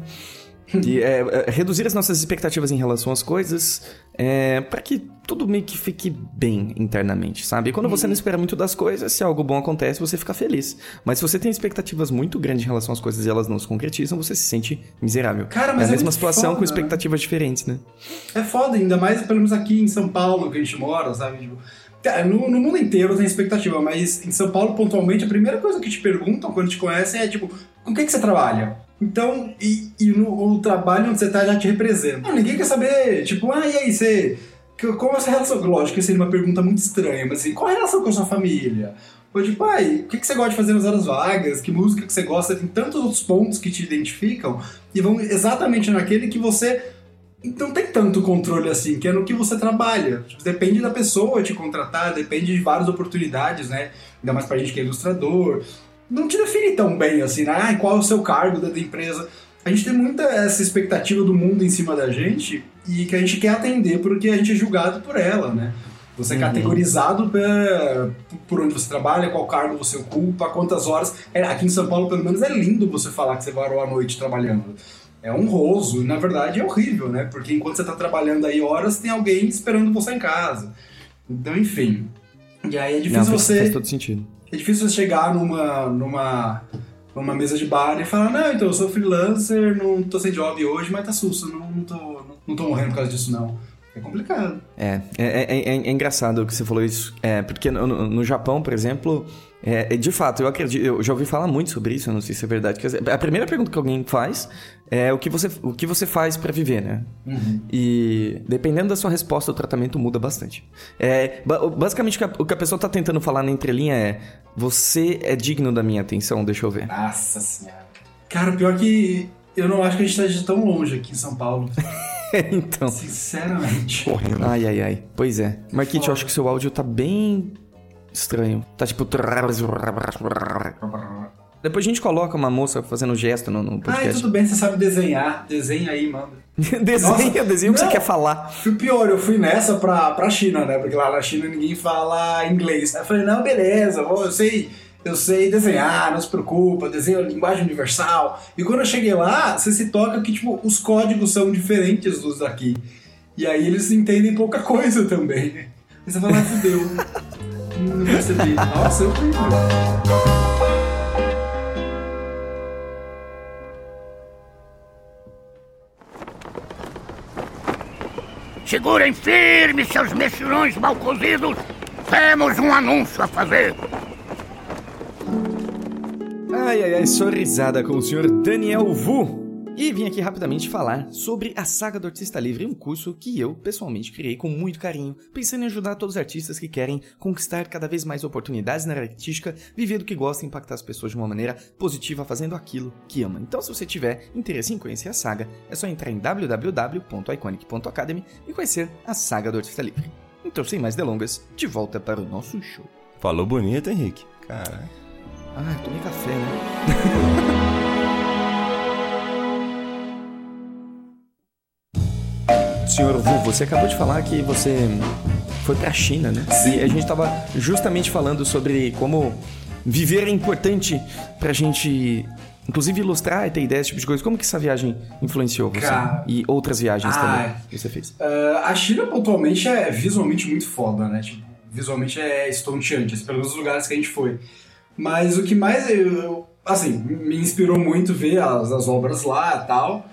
[LAUGHS] E é, é, reduzir as nossas expectativas em relação às coisas é, para que tudo meio que fique bem internamente, sabe? E quando você não espera muito das coisas, se algo bom acontece, você fica feliz. Mas se você tem expectativas muito grandes em relação às coisas e elas não se concretizam, você se sente miserável. Cara, mas é a é mesma situação foda, com expectativas né? diferentes, né? É foda, ainda mais pelo menos aqui em São Paulo, que a gente mora, sabe? Tipo, no, no, mundo inteiro tem expectativa, mas em São Paulo, pontualmente, a primeira coisa que te perguntam quando te conhecem é tipo, com que, que você trabalha? Então, e, e no, o trabalho onde você tá já te representa. Não, ninguém quer saber, tipo, ah, e aí, você. Qual é essa relação? Lógico que seria uma pergunta muito estranha, mas assim, qual é a relação com a sua família? Ou tipo, ai, o que, que você gosta de fazer nas horas vagas? Que música que você gosta? Tem tantos outros pontos que te identificam e vão exatamente naquele que você não tem tanto controle assim, que é no que você trabalha. Tipo, depende da pessoa te contratar, depende de várias oportunidades, né? Ainda mais pra gente que é ilustrador não te define tão bem assim, né? Ah, qual é o seu cargo dentro da empresa? A gente tem muita essa expectativa do mundo em cima da gente e que a gente quer atender porque a gente é julgado por ela, né? Você é uhum. categorizado por onde você trabalha, qual cargo você ocupa, quantas horas. É, aqui em São Paulo, pelo menos, é lindo você falar que você varou a noite trabalhando. É honroso e, na verdade, é horrível, né? Porque enquanto você está trabalhando aí horas, tem alguém esperando você em casa. Então, enfim. E aí é difícil Não, você. Faz todo sentido. É difícil você chegar numa, numa, numa mesa de bar e falar, não, então eu sou freelancer, não tô sem job hoje, mas tá susto, não, não, tô, não tô morrendo por causa disso não. É complicado. É, é, é, é, é engraçado que você falou isso. É, porque no, no Japão, por exemplo, é, de fato, eu acredito, eu já ouvi falar muito sobre isso, eu não sei se é verdade. A primeira pergunta que alguém faz é o que você, o que você faz para viver, né? Uhum. E dependendo da sua resposta, o tratamento muda bastante. É, basicamente, o que a pessoa tá tentando falar na entrelinha é: você é digno da minha atenção? Deixa eu ver. Nossa senhora. Cara, pior que eu não acho que a gente esteja tão longe aqui em São Paulo. [LAUGHS] então. Sinceramente. Correndo. Ai, ai, ai. Pois é. Marquite, eu acho que seu áudio tá bem estranho. Tá tipo. Depois a gente coloca uma moça fazendo gesto no, no podcast. Ah, tudo bem, você sabe desenhar. Desenha aí, manda. [LAUGHS] desenha, desenha o que você quer falar. O pior, eu fui nessa pra, pra China, né? Porque lá na China ninguém fala inglês. Aí eu falei, não, beleza, eu sei eu sei desenhar, não se preocupa, desenho linguagem universal. E quando eu cheguei lá, você se toca que, tipo, os códigos são diferentes dos daqui. E aí eles entendem pouca coisa também. Aí você fala, ah, fudeu. [LAUGHS] não percebi. Nossa, eu fui. Segurem firme seus mexilhões mal cozidos. Temos um anúncio a fazer. Ai, ai, ai, sorrisada com o senhor Daniel Vu. E vim aqui rapidamente falar sobre a Saga do Artista Livre, um curso que eu, pessoalmente, criei com muito carinho, pensando em ajudar todos os artistas que querem conquistar cada vez mais oportunidades na área artística, viver do que gosta e impactar as pessoas de uma maneira positiva fazendo aquilo que ama. Então, se você tiver interesse em conhecer a saga, é só entrar em www.iconic.academy e conhecer a Saga do Artista Livre. Então, sem mais delongas, de volta para o nosso show. Falou bonito, Henrique. Caralho. Ah, tomei café, né? [LAUGHS] Senhor Vu, você acabou de falar que você foi pra China, né? Sim. E a gente tava justamente falando sobre como viver é importante pra gente, inclusive, ilustrar e ter ideias, esse tipo de coisa. Como que essa viagem influenciou você? Cara. E outras viagens Ah, também que você fez? Ah, a China, pontualmente, é visualmente muito foda, né? Tipo, visualmente é estonteante, assim, pelo menos os lugares que a gente foi. Mas o que mais eu- assim, me inspirou muito ver as, as obras lá e tal.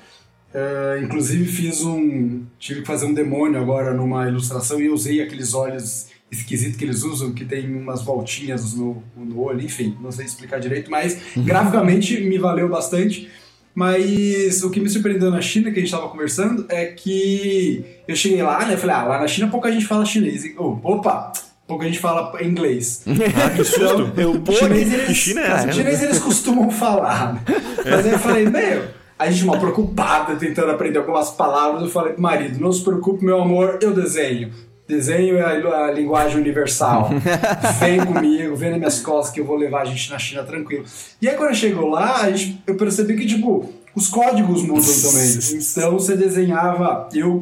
Ah, inclusive fiz um. Tive que fazer um demônio agora numa ilustração e eu usei aqueles olhos esquisitos que eles usam, que tem umas voltinhas no, no olho, enfim, não sei explicar direito, mas graficamente me valeu bastante. Mas o que me surpreendeu na China, que a gente tava conversando, é que eu cheguei lá, né? Falei, ah, lá na China pouca gente fala chinês. E, oh, opa! Pouca gente fala inglês. [LAUGHS] Ah, que susto. Eu, pô, Chinês, que, eles- que China é essa? Os chineses eles costumam falar. né? Mas aí eu falei, meu, a gente mal preocupada tentando aprender algumas palavras. Eu falei pro marido, não se preocupe, meu amor, eu desenho. Desenho é a, a linguagem universal. [LAUGHS] vem comigo, vem nas minhas costas que eu vou levar a gente na China tranquilo. E aí quando chegou lá, a gente- eu percebi que, tipo, os códigos mudam [LAUGHS] também. Então você desenhava, eu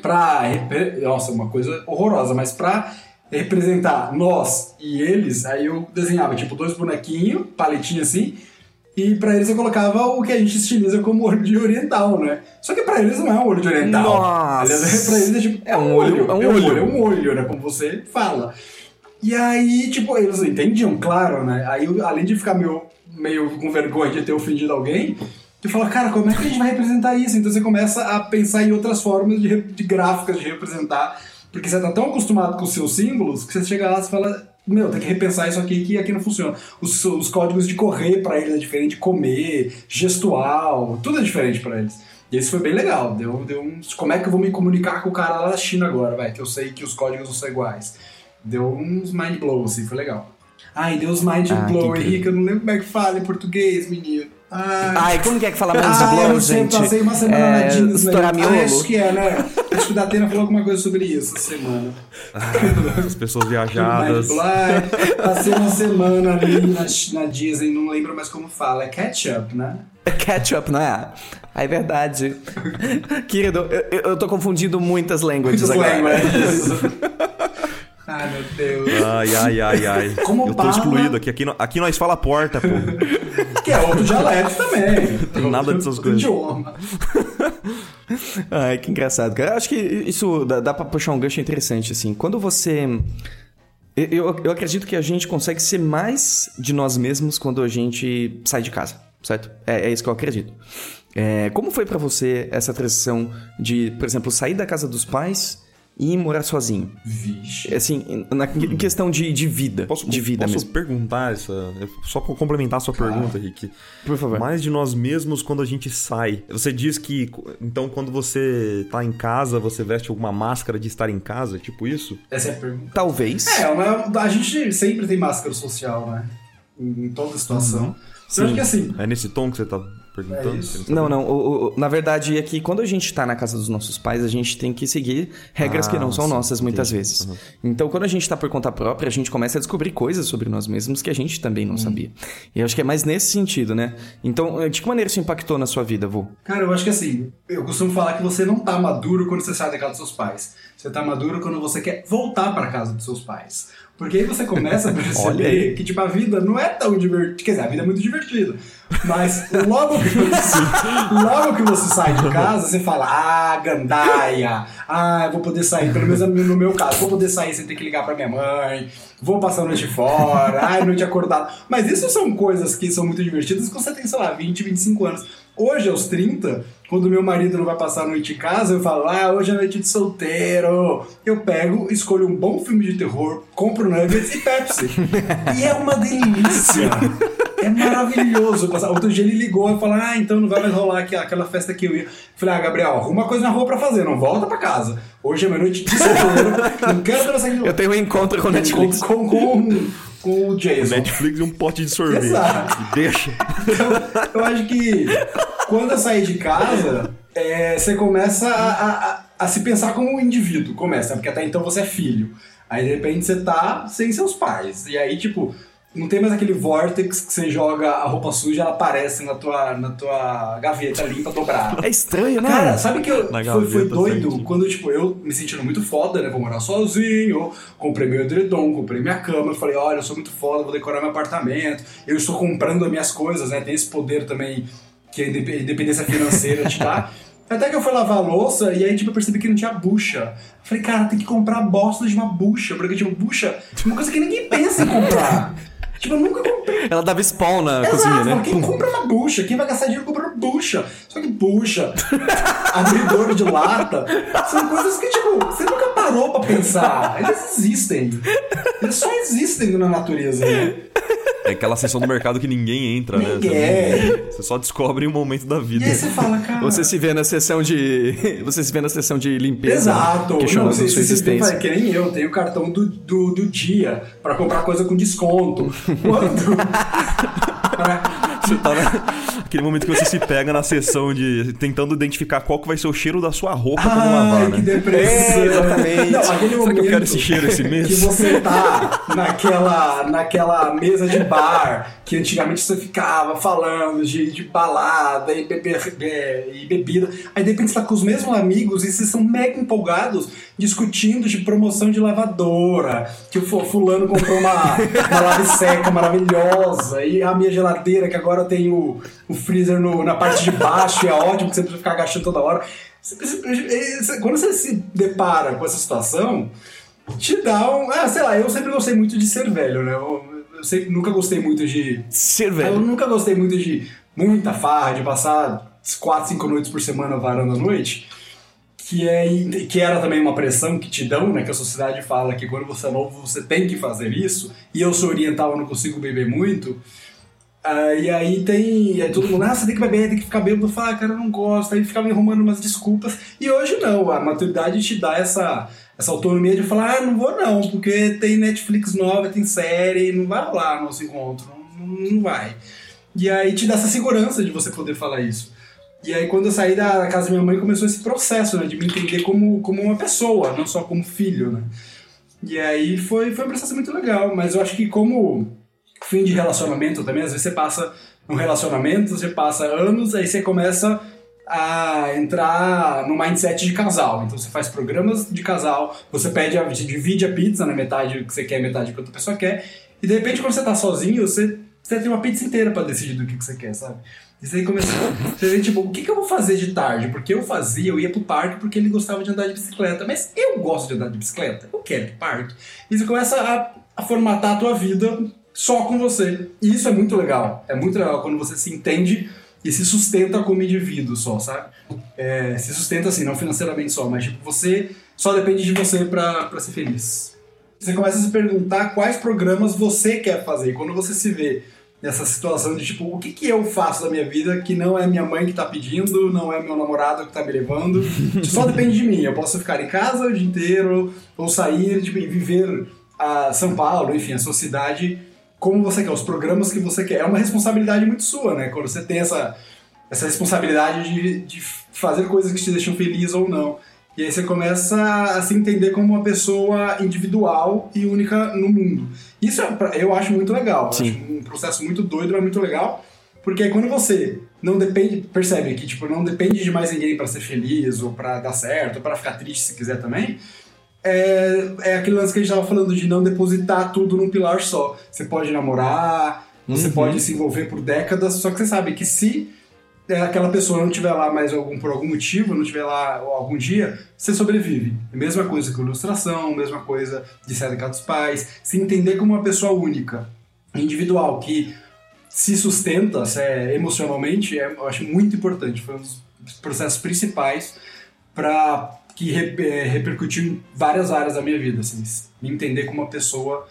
pra. Nossa, uma coisa horrorosa, mas pra representar nós e eles, aí eu desenhava tipo dois bonequinhos, paletinha assim, e pra eles eu colocava o que a gente estiliza como olho de oriental, né? Só que pra eles não é um olho de oriental. Nossa! Aliás, pra eles é tipo. É um olho- é um é um olho. olho, é um olho, né? Como você fala. E aí, tipo, eles não entendiam, claro, né? Aí, além de ficar meio, meio com vergonha de ter ofendido alguém, tu fala, cara, como é que a gente vai representar isso? Então você começa a pensar em outras formas de, de gráficas de representar, porque você tá tão acostumado com os seus símbolos que você chega lá e fala, meu, tem que repensar isso aqui que aqui não funciona. Os, os códigos de correr pra eles é diferente, comer, gestual, tudo é diferente pra eles. E isso foi bem legal. Deu, deu uns. Como é que eu vou me comunicar com o cara lá da China agora, vai? Que eu sei que os códigos não são iguais. Deu uns mind blow, assim, foi legal. Ai, deu uns mind Ah, blow. Henrique. Eu não lembro como é que fala em português, menino. Ai, Ai, como que é que fala mais ah, gente? eu passei uma semana é, na Disney. estourar Ah, acho que é, né? Acho que o Datena falou alguma coisa sobre isso essa semana. As pessoas viajadas. [LAUGHS] Passei uma semana ali na, na Disney, não lembro mais como fala. É ketchup, né? Ketchup, não é? Ah, é verdade. [LAUGHS] Querido, eu, eu- tô confundindo muitas languages Muitos agora. languages. [LAUGHS] Ai, meu Deus. Ai, ai, ai, ai. Como Eu tô bala- excluído aqui. Aqui, aqui nós fala porta, pô. Que é outro dialeto também. Tem nada dessas [LAUGHS] coisas. idioma. [LAUGHS] Ai, que engraçado, cara. Eu acho que isso dá, dá pra puxar um gancho interessante, assim. Quando você. Eu, eu, acredito que a gente consegue ser mais de nós mesmos quando a gente sai de casa, certo? É, é isso que eu acredito. É, como foi pra você essa transição de, por exemplo, sair da casa dos pais e ir morar sozinho? Vixe. Assim, na, em questão de, de vida. Posso, de vida posso mesmo. perguntar essa. Só pra complementar a sua pergunta, Rick. Por favor. Mais de nós mesmos quando a gente sai. Você diz que, então, quando você tá em casa, você veste alguma máscara de estar em casa, tipo isso? Essa é a pergunta. Talvez. É, uma, a gente sempre tem máscara social, né? Em, em toda situação. Eu acho que assim. É nesse tom que você tá perguntando? É isso. Você Não, não. o- o- na verdade, é que quando a gente tá na casa dos nossos pais, a gente tem que seguir regras que Ah, não são sim, nossas muitas entendi. vezes. Uhum. Então, quando a gente tá por conta própria, a gente começa a descobrir coisas sobre nós mesmos que a gente também Hum. não sabia. E eu acho que é mais nesse sentido, né? Então, de que maneira isso impactou na sua vida, Vô? Cara, eu acho que assim, eu costumo falar que você não tá maduro quando você sai da casa dos seus pais. Você tá maduro quando você quer voltar pra casa dos seus pais. Porque aí você começa a [LAUGHS] perceber que, tipo, a vida não é tão divertida. Quer dizer, a vida é muito divertida. Mas logo que você, logo que você sai de casa, você fala, ah, gandaia, ah, eu vou poder sair, pelo menos no meu caso, vou poder sair sem ter que ligar pra minha mãe, vou passar a noite fora, ai, noite acordada. Mas isso são coisas que são muito divertidas quando você tem, sei lá, 20, 25 anos. Hoje, aos 30, quando meu marido não vai passar a noite em casa, eu falo, ah, hoje é noite de solteiro. Eu pego, escolho um bom filme de terror, compro nuggets e Pepsi. e é uma delícia. É maravilhoso. passar- Outro dia ele ligou e falou: Ah, então não vai mais rolar aquela festa que eu ia. Falei, ah, Gabriel, arruma coisa na rua pra fazer, não volta pra casa. Hoje é minha noite de solteiro, não quero ver você Eu tenho um encontro com o Netflix. com, com, com, o Jason. Netflix e um pote de sorvete. Exato. Deixa. Então, eu acho que quando eu saí de casa, é, você começa a, a- a- a se pensar como um indivíduo. Começa, porque até então você é filho. Aí de repente você tá sem seus pais. E aí, tipo, não tem mais aquele vortex que você joga a roupa suja ela aparece na tua, na tua gaveta limpa, dobrada. É estranho, né? Cara, sabe que eu, foi, foi doido quando, tipo, eu me sentindo muito foda, né? Vou morar sozinho, comprei meu edredom, comprei minha cama. Eu falei, olha, eu sou muito foda, vou decorar meu apartamento. Eu estou comprando as minhas coisas, né? Tem esse poder também que a indep- independência financeira te dá. [LAUGHS] Até que eu fui lavar a louça e aí, tipo, eu percebi que não tinha bucha. Eu falei, cara, tem que comprar bosta de uma bucha. Porque, tipo, bucha é uma coisa que ninguém pensa em comprar. [LAUGHS] tipo, eu nunca comprei Ela dava spawn na Exato, cozinha, né? quem compra uma bucha? Quem vai gastar dinheiro comprando bucha? Só que bucha, [LAUGHS] abridor de lata, são coisas que, tipo, você nunca parou pra pensar. Eles existem. Eles só existem na natureza. Né? É aquela sessão do mercado que ninguém entra, né? Ninguém. Você, você só descobre em um momento da E vida. aí você fala, cara. Você se vê na sessão de. [LAUGHS] Você se vê na sessão de limpeza. Exato. Questionando Não, sua você, você, você existência. fala, que nem eu, tenho o cartão do, do, do dia pra comprar coisa com desconto. [LAUGHS] Quando? [LAUGHS] Você tá naquele [LAUGHS] momento que você se pega na sessão de tentando identificar qual que vai ser o cheiro da sua roupa pra não lavar, Ai, né? que depressão. É, exatamente. Não, aquele Será que eu momento quero esse cheiro esse mês? Que você tá naquela, naquela mesa de bar que antigamente você ficava falando de, de balada e, beber, é, e bebida. Aí de repente você tá com os mesmos amigos e vocês são mega empolgados discutindo de promoção de lavadora. Que o fu- fulano comprou uma, uma lave seca maravilhosa. E a minha geladeira, que agora tem o, o freezer no- na parte de baixo, e é ótimo que você precisa ficar agachando toda hora. Quando você se depara com essa situação, te dá um. Ah, sei lá, eu sempre gostei muito de ser velho, né? Eu, eu sempre, nunca gostei muito de. Ser Eu velho. nunca gostei muito de muita farra, de passar 4, 5 noites por semana varando a noite. Que, é, que era também uma pressão que te dão, né? Que a sociedade fala que quando você é novo você tem que fazer isso. E eu sou oriental, eu não consigo beber muito. Ah, e aí tem. Aí todo mundo, ah, você tem que beber, tem que ficar bêbado. Eu falo, ah, cara, eu não gosto. Aí ficava me arrumando umas desculpas. E hoje não, a maturidade te dá essa, essa autonomia de falar, ah, não vou não, porque tem Netflix nova, tem série, não vai rolar nosso encontro. Não, não vai. E aí te dá essa segurança de você poder falar isso. E aí quando eu saí da casa da minha mãe começou esse processo, né, de me entender como, como uma pessoa, não só como filho, né. E aí foi, foi um processo muito legal, mas eu acho que como fim de relacionamento também, às vezes você passa num relacionamento, você passa anos, aí você começa a entrar no mindset de casal. Então você faz programas de casal, você pede a, você divide a pizza na metade que você quer, metade que outra pessoa quer, e de repente quando você tá sozinho, você, você tem uma pizza inteira pra decidir do que, que você quer, sabe? E você começou, você vê, tipo, o que, que eu vou fazer de tarde? Porque eu fazia, eu ia pro parque porque ele gostava de andar de bicicleta, mas eu gosto de andar de bicicleta, eu quero ir pro parque. E você começa a, a formatar a tua vida só com você. E isso é muito legal. É muito legal quando você se entende e se sustenta como indivíduo só, sabe? É, se sustenta assim, não financeiramente só, mas tipo, você só depende de você pra ser feliz. Você começa a se perguntar quais programas você quer fazer. E quando você se vê nessa situação de tipo, o que, que eu faço da minha vida que não é minha mãe que tá pedindo, não é meu namorado que tá me levando, [LAUGHS] só depende de mim. Eu posso ficar em casa o dia inteiro, ou sair tipo, viver a São Paulo, enfim, a sua cidade como você quer, os programas que você quer. É uma responsabilidade muito sua, né? Quando você tem essa, essa responsabilidade de, de fazer coisas que te deixam feliz ou não. E aí você começa a se entender como uma pessoa individual e única no mundo. Isso é eu acho muito legal. Sim. acho um processo muito doido, mas muito legal. Porque aí quando você não depende, percebe que tipo, não depende de mais ninguém pra ser feliz, ou pra dar certo, ou pra ficar triste se quiser também, é, é aquele lance que a gente tava falando de não depositar tudo num pilar só. Você pode namorar, você Uhum. pode se envolver por décadas, só que você sabe que se é, aquela pessoa não tiver lá mais algum, por algum motivo, não tiver lá algum dia, você sobrevive. Mesma coisa com ilustração, mesma coisa de sair da casa dos pais, se entender como uma pessoa única, individual, que se sustenta é, emocionalmente, é, eu acho muito importante. Foi um dos processos principais para que é, repercutiu em várias áreas da minha vida. Assim, me entender como uma pessoa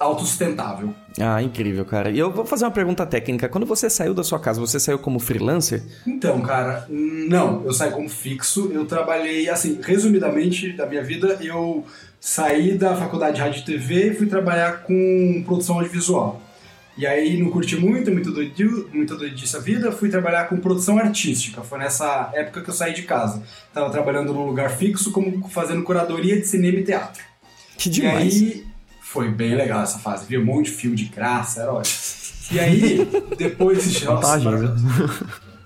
autossustentável. Ah, incrível, cara. E eu vou fazer uma pergunta técnica. Quando você saiu da sua casa, você saiu como freelancer? Então, cara, não, eu saí como fixo. Eu trabalhei, assim, resumidamente da minha vida, eu saí da faculdade de rádio e TV e fui trabalhar com produção audiovisual. E aí não curti muito, muito doido, muito doidice a vida, fui trabalhar com produção artística. Foi nessa época que eu saí de casa. Tava trabalhando num lugar fixo, como fazendo curadoria de cinema e teatro. Que demais. E aí foi bem legal essa fase, vi um monte de filme de graça, era ótimo. E aí, depois de Vantagem?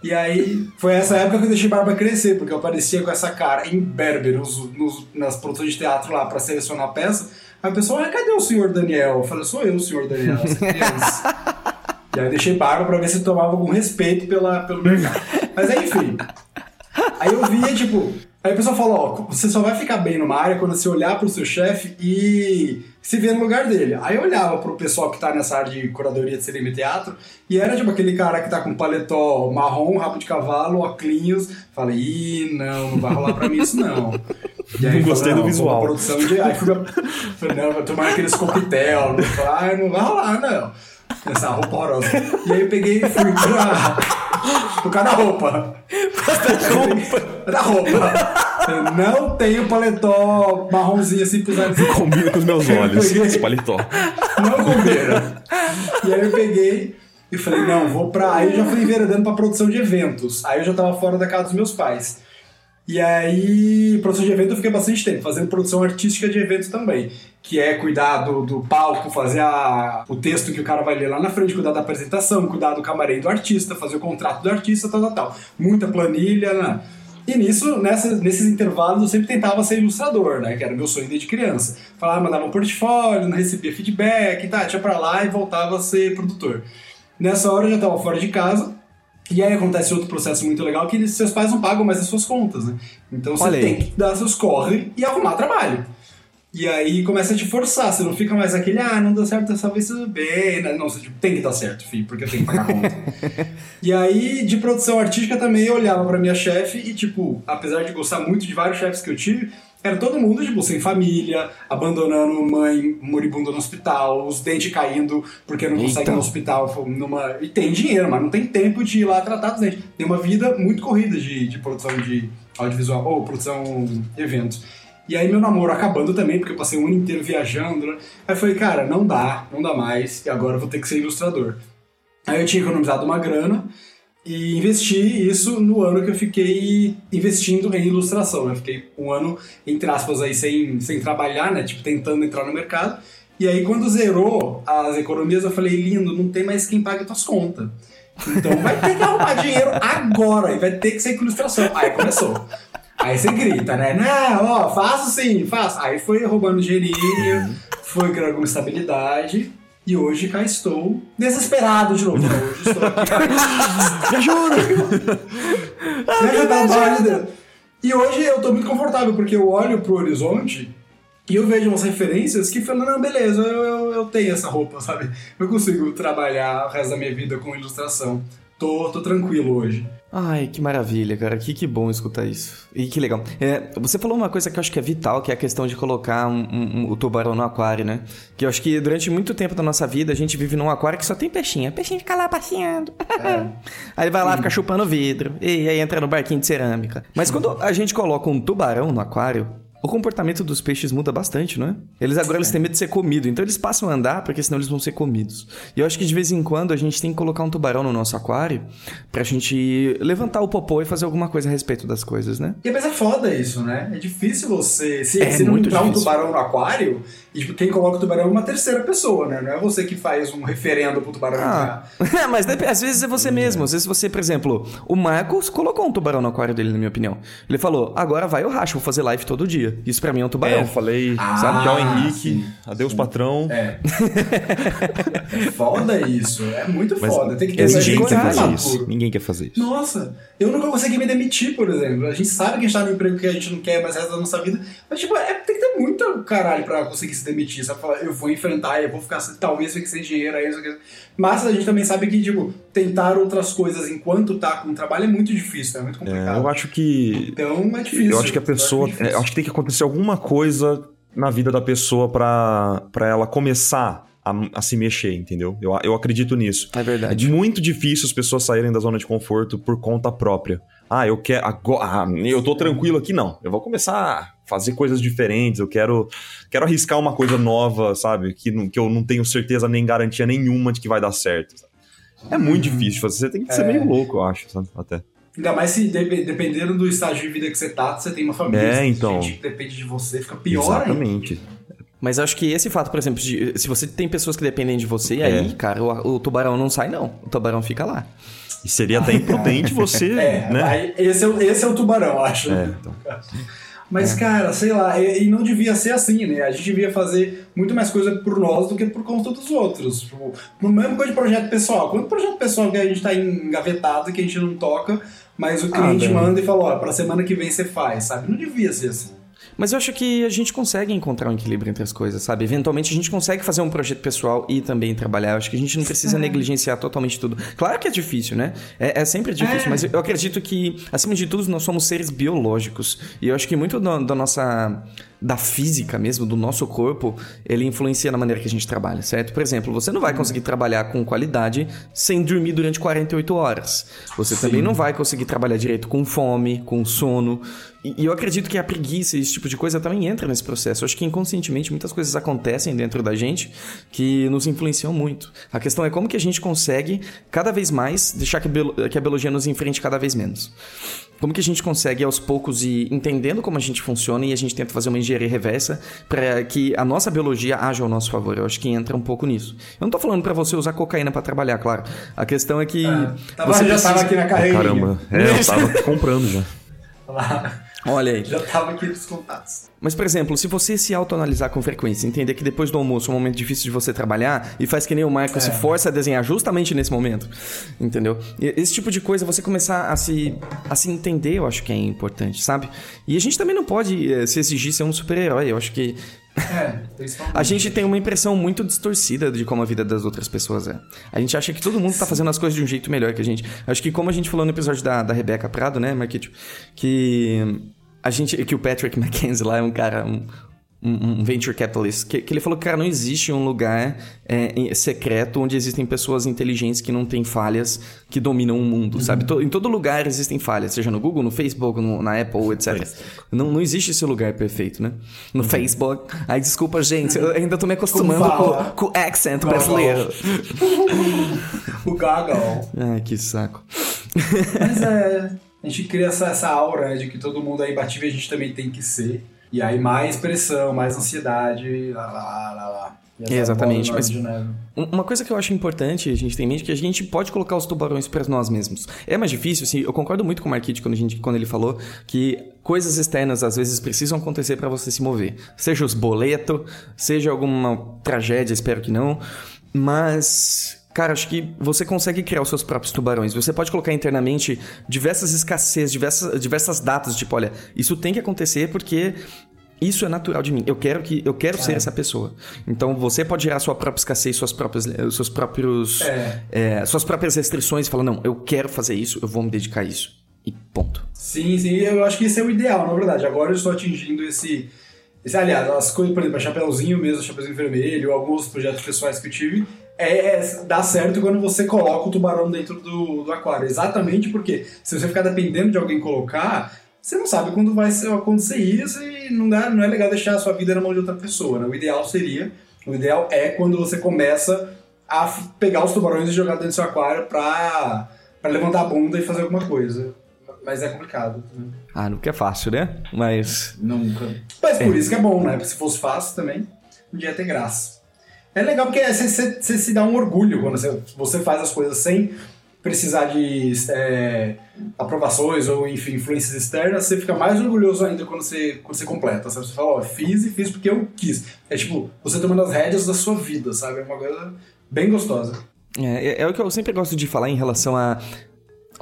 E aí, foi essa época que eu deixei barba crescer, porque eu aparecia com essa cara em berber nos, nos- nas produções de teatro lá pra selecionar a peça. Aí o pessoal, ah, cadê o senhor Daniel? Eu falei, sou eu, o senhor Daniel, criança. [LAUGHS] e aí eu deixei barba pra ver se tomava algum respeito pela, pelo mercado. Mas aí, enfim. Aí eu via, tipo. Aí o pessoal falou: ó, você só vai ficar bem numa área quando você olhar pro seu chefe e se ver no lugar dele. Aí eu olhava pro pessoal que tá nessa área de curadoria de cinema e teatro e era tipo aquele cara que tá com paletó marrom, rabo de cavalo, óculos. Falei: ih, não, não vai rolar pra mim isso não. [LAUGHS] E aí Não gostei falei, do "Não, vou pra visual." Produção de... Aí fui. [LAUGHS] Falei, não, vou tomar aqueles coquetel. Falei, ah, não vai rolar, não. Essa roupa horrorosa. E aí eu peguei e fui pra. Por causa da roupa. Da roupa. Eu não tenho paletó marronzinho assim pra usar. Combina com os meus olhos, Peguei. esse paletó. Não combina. E aí eu peguei e falei, não, vou pra. Aí eu já fui enveredando pra produção de eventos. Aí eu já tava fora da casa dos meus pais. E aí, produção de evento eu fiquei bastante tempo, fazendo produção artística de eventos também. Que é cuidar do, do palco, fazer a, o texto que o cara vai ler lá na frente, cuidar da apresentação, cuidar do camarim do artista, fazer o contrato do artista, tal, tal, tal. Muita planilha, né? E nisso, nesses intervalos, eu sempre tentava ser ilustrador, né? Que era meu sonho desde criança. Falava, mandava um portfólio, não recebia feedback, tá, tinha pra lá e voltava a ser produtor. Nessa hora eu já tava fora de casa, e aí acontece outro processo muito legal que seus pais não pagam mais as suas contas, né? Então você tem que dar seus corre e arrumar trabalho. E aí começa a te forçar, você não fica mais aquele, ah, não deu certo dessa vez, tudo bem. Não, você tipo, tem que dar certo, filho, porque eu tenho que pagar conta. [LAUGHS] e aí, de produção artística também, eu olhava pra minha chefe e, tipo, apesar de gostar muito de vários chefes que eu tive, era todo mundo, tipo, sem família, abandonando mãe moribunda no hospital, os dentes caindo porque não consegue ir no hospital. Numa... E tem dinheiro, mas não tem tempo de ir lá tratar dos dentes. Tem uma vida muito corrida de, de produção de audiovisual, ou produção de eventos. E aí meu namoro acabando também, porque eu passei um ano inteiro viajando, né? Aí eu falei, cara, não dá, não dá mais, e agora eu vou ter que ser ilustrador. Aí eu tinha economizado uma grana e investi isso no ano que eu fiquei investindo em ilustração. né? Fiquei um ano, entre aspas, aí sem, sem trabalhar, né? Tipo, tentando entrar no mercado. E aí, quando zerou as economias, eu falei, lindo, não tem mais quem pague tuas contas. Então vai ter que arrumar dinheiro agora e vai ter que ser com ilustração. Aí começou. Aí você grita, né? Não, ó, faço sim, faço. Aí foi roubando dinheirinho, foi criando alguma estabilidade. E hoje cá estou desesperado de novo. Não, hoje estou aqui. [LAUGHS] Me ajuda! [LAUGHS] Me ajuda, pelo amor de Deus. E hoje eu tô muito confortável, porque eu olho pro horizonte e eu vejo umas referências que falam, não, beleza, eu, eu, eu tenho essa roupa, sabe? Eu consigo trabalhar o resto da minha vida com ilustração. Tô, tô tranquilo hoje. Ai, que maravilha, cara. Que, que bom escutar isso. E que legal. É, você falou uma coisa que eu acho que é vital, que é a questão de colocar um- um- um- o tubarão no aquário, né? Que eu acho que durante muito tempo da nossa vida a gente vive num aquário que só tem peixinho. Peixinho fica lá passeando. [LAUGHS] aí vai lá, fica chupando vidro. E aí entra no barquinho de cerâmica. Mas quando a gente coloca um tubarão no aquário, o comportamento dos peixes muda bastante, não é? Eles agora eles têm medo de ser comidos, então eles passam a andar porque senão eles vão ser comidos. E eu acho que de vez em quando a gente tem que colocar um tubarão no nosso aquário pra gente levantar o popô e fazer alguma coisa a respeito das coisas, né? E mas é foda isso, né? É difícil você. Se, É se não entrar um tubarão no aquário, e tipo, quem coloca o tubarão é uma terceira pessoa, né? Não é você que faz um referendo pro tubarão Ah, entrar. [LAUGHS] mas às vezes é você mesmo. Às vezes você, por exemplo, o Marcos colocou um tubarão no aquário dele, na minha opinião. Ele falou: agora vai eu racho, vou fazer live todo dia. Isso pra mim é um tubarão. É, eu falei, Ah, sabe, tchau Henrique, sim, adeus patrão. É. é foda isso. É muito Mas foda. Tem que ter ninguém quer fazer isso. Ninguém quer fazer isso. Nossa, eu nunca consegui me demitir, por exemplo. A gente sabe que a gente tá no emprego que a gente não quer mais resto da nossa vida. Mas, tipo, é, tem que ter muito caralho pra conseguir se demitir. Sabe? Falar, eu vou enfrentar, eu vou ficar, talvez fique sem dinheiro, aí, isso aqui. Mas a gente também sabe que, tipo, tentar outras coisas enquanto tá com o trabalho é muito difícil, é muito É, complicado. eu acho que. Então é difícil. Eu acho que a pessoa. Eu acho é, Eu acho que tem que acontecer alguma coisa na vida da pessoa pra, pra ela começar a, a se mexer, entendeu? Eu, eu acredito nisso. É verdade. É muito difícil as pessoas saírem da zona de conforto por conta própria. Ah, eu quero. Agora, ah, eu tô tranquilo aqui, não. Eu vou começar a fazer coisas diferentes. Eu quero, quero arriscar uma coisa nova, sabe? Que, não- que eu não tenho certeza nem garantia nenhuma de que vai dar certo. sabe? É muito difícil fazer. Você tem que ser É. meio louco, eu acho, sabe? Até. Ainda mais se de- dependendo do estágio de vida que você tá, você tem uma família, É, então. gente que depende de você, fica pior ainda. Exatamente. Mas eu acho que esse fato, por exemplo, de, se você tem pessoas que dependem de você, É. aí, cara, o, o tubarão não sai, não. O tubarão fica lá. E seria até imprudente você, [LAUGHS] É, né? esse, é, o- esse é o tubarão, acho. É, então. Mas, cara, sei lá, e, não devia ser assim, né? A gente devia fazer muito mais coisa por nós do que por conta dos outros. Tipo, no mesmo coisa de projeto pessoal. Quanto projeto pessoal que a gente tá engavetado, que a gente não toca, mas o cliente velho. manda e fala, ó, pra semana que vem você faz, sabe? Não devia ser assim. Mas eu acho que a gente consegue encontrar um equilíbrio entre as coisas, sabe? Eventualmente a gente consegue fazer um projeto pessoal e também trabalhar. Eu acho que a gente não precisa negligenciar totalmente tudo. Claro que é difícil, né? É, é sempre difícil, É. mas eu acredito que, acima de tudo, nós somos seres biológicos. E eu acho que muito da, da nossa. Da física mesmo, do nosso corpo, ele influencia na maneira que a gente trabalha, certo? Por exemplo, você não vai conseguir trabalhar com qualidade sem dormir durante 48 horas. Você também não vai conseguir trabalhar direito com fome, com sono. E, eu acredito que a preguiça e esse tipo de coisa também entra nesse processo. Eu acho que inconscientemente muitas coisas acontecem dentro da gente que nos influenciam muito. A questão é como que a gente consegue cada vez mais deixar que que a biologia nos enfrente cada vez menos. Como que a gente consegue aos poucos ir entendendo como a gente funciona e a gente tenta fazer uma engenharia reversa para que a nossa biologia haja ao nosso favor. Eu acho que entra um pouco nisso. Eu não tô falando para você usar cocaína para trabalhar, claro. A questão é que Tava, você já precisa- tava aqui na carreirinha. Caramba. É, eu tava [LAUGHS] comprando já. Lá, Olha aí. já tava aqui nos contatos. Mas, por exemplo, se você se autoanalisar com frequência, entender que depois do almoço é um momento difícil de você trabalhar e faz que nem o Marco se força a desenhar justamente nesse momento, entendeu? E Esse tipo de coisa, você começar a se, a se entender, eu acho que é importante, sabe? E a gente também não pode eh, se exigir ser um super-herói, eu acho que É, a gente tem uma impressão muito distorcida de como a vida das outras pessoas é. A gente acha que todo mundo tá fazendo as coisas de um jeito melhor que a gente. Acho que como a gente falou no episódio da, da Rebeca Prado, né, Marquito? Que a gente. Que o Patrick [LAUGHS] Mackenzie lá é um cara. Um, um venture capitalist, que, que ele falou que, cara, não existe um lugar é, secreto onde existem pessoas inteligentes que não têm falhas, que dominam o mundo, sabe? To- em todo lugar existem falhas, seja no Google, no Facebook, no- na Apple, etc. Não, não existe esse lugar perfeito, né? No Facebook. Ai, desculpa, gente, eu ainda tô me acostumando com, o accent brasileiro. [LAUGHS] O Gagal. Ai, que saco. Mas é. [LAUGHS] A gente cria essa, essa aura né, de que todo mundo é imbatível e a gente também tem que ser. E aí mais pressão, mais ansiedade, lá, lá, lá, lá. Essa Exatamente, mas-. Um- Uma coisa que eu acho importante a gente ter em mente é que a gente pode colocar os tubarões para nós mesmos. É mais difícil, assim, eu concordo muito com o Marquite quando, a gente, quando ele falou que coisas externas às vezes precisam acontecer para você se mover. Seja os boletos, seja alguma tragédia, espero que não. Mas Cara, acho que você consegue criar os seus próprios tubarões. Você pode colocar internamente diversas escassez, diversas, diversas datas, tipo, olha, isso tem que acontecer porque isso é natural de mim. Eu quero que eu quero ser essa pessoa. Então você pode gerar sua própria escassez, suas próprias, eh, seus próprios, É. eh, suas próprias restrições. e Falar não, eu quero fazer isso, eu vou me dedicar a isso. E ponto. Sim, sim, eu acho que esse é o ideal, na verdade. Agora eu estou atingindo esse. Esse aliás, as coisas, por exemplo, a Chapeuzinho mesmo, Chapeuzinho Vermelho, alguns projetos pessoais que eu tive, é, é- dá certo quando você coloca o tubarão dentro do, do aquário. Exatamente porque se você ficar dependendo de alguém colocar, você não sabe quando vai acontecer isso e não, dá, não é legal deixar a sua vida na mão de outra pessoa. Né? O ideal seria, o ideal é quando você começa a pegar os tubarões e jogar dentro do seu aquário pra levantar a bunda e fazer alguma coisa. Mas é complicado. né? Ah, nunca é fácil, né? Mas. Nunca. Mas por isso que é bom, né? Porque se fosse fácil também, não ia ter graça. É legal porque você, você- você se dá um orgulho quando você, você faz as coisas sem precisar de é, aprovações ou, enfim, influências externas. Você fica mais orgulhoso ainda quando você, quando você completa. Sabe? Você fala, ó, fiz e fiz porque eu quis. É tipo, você tomando as rédeas da sua vida, sabe? É uma coisa bem gostosa. É, é, é o que eu sempre gosto de falar em relação a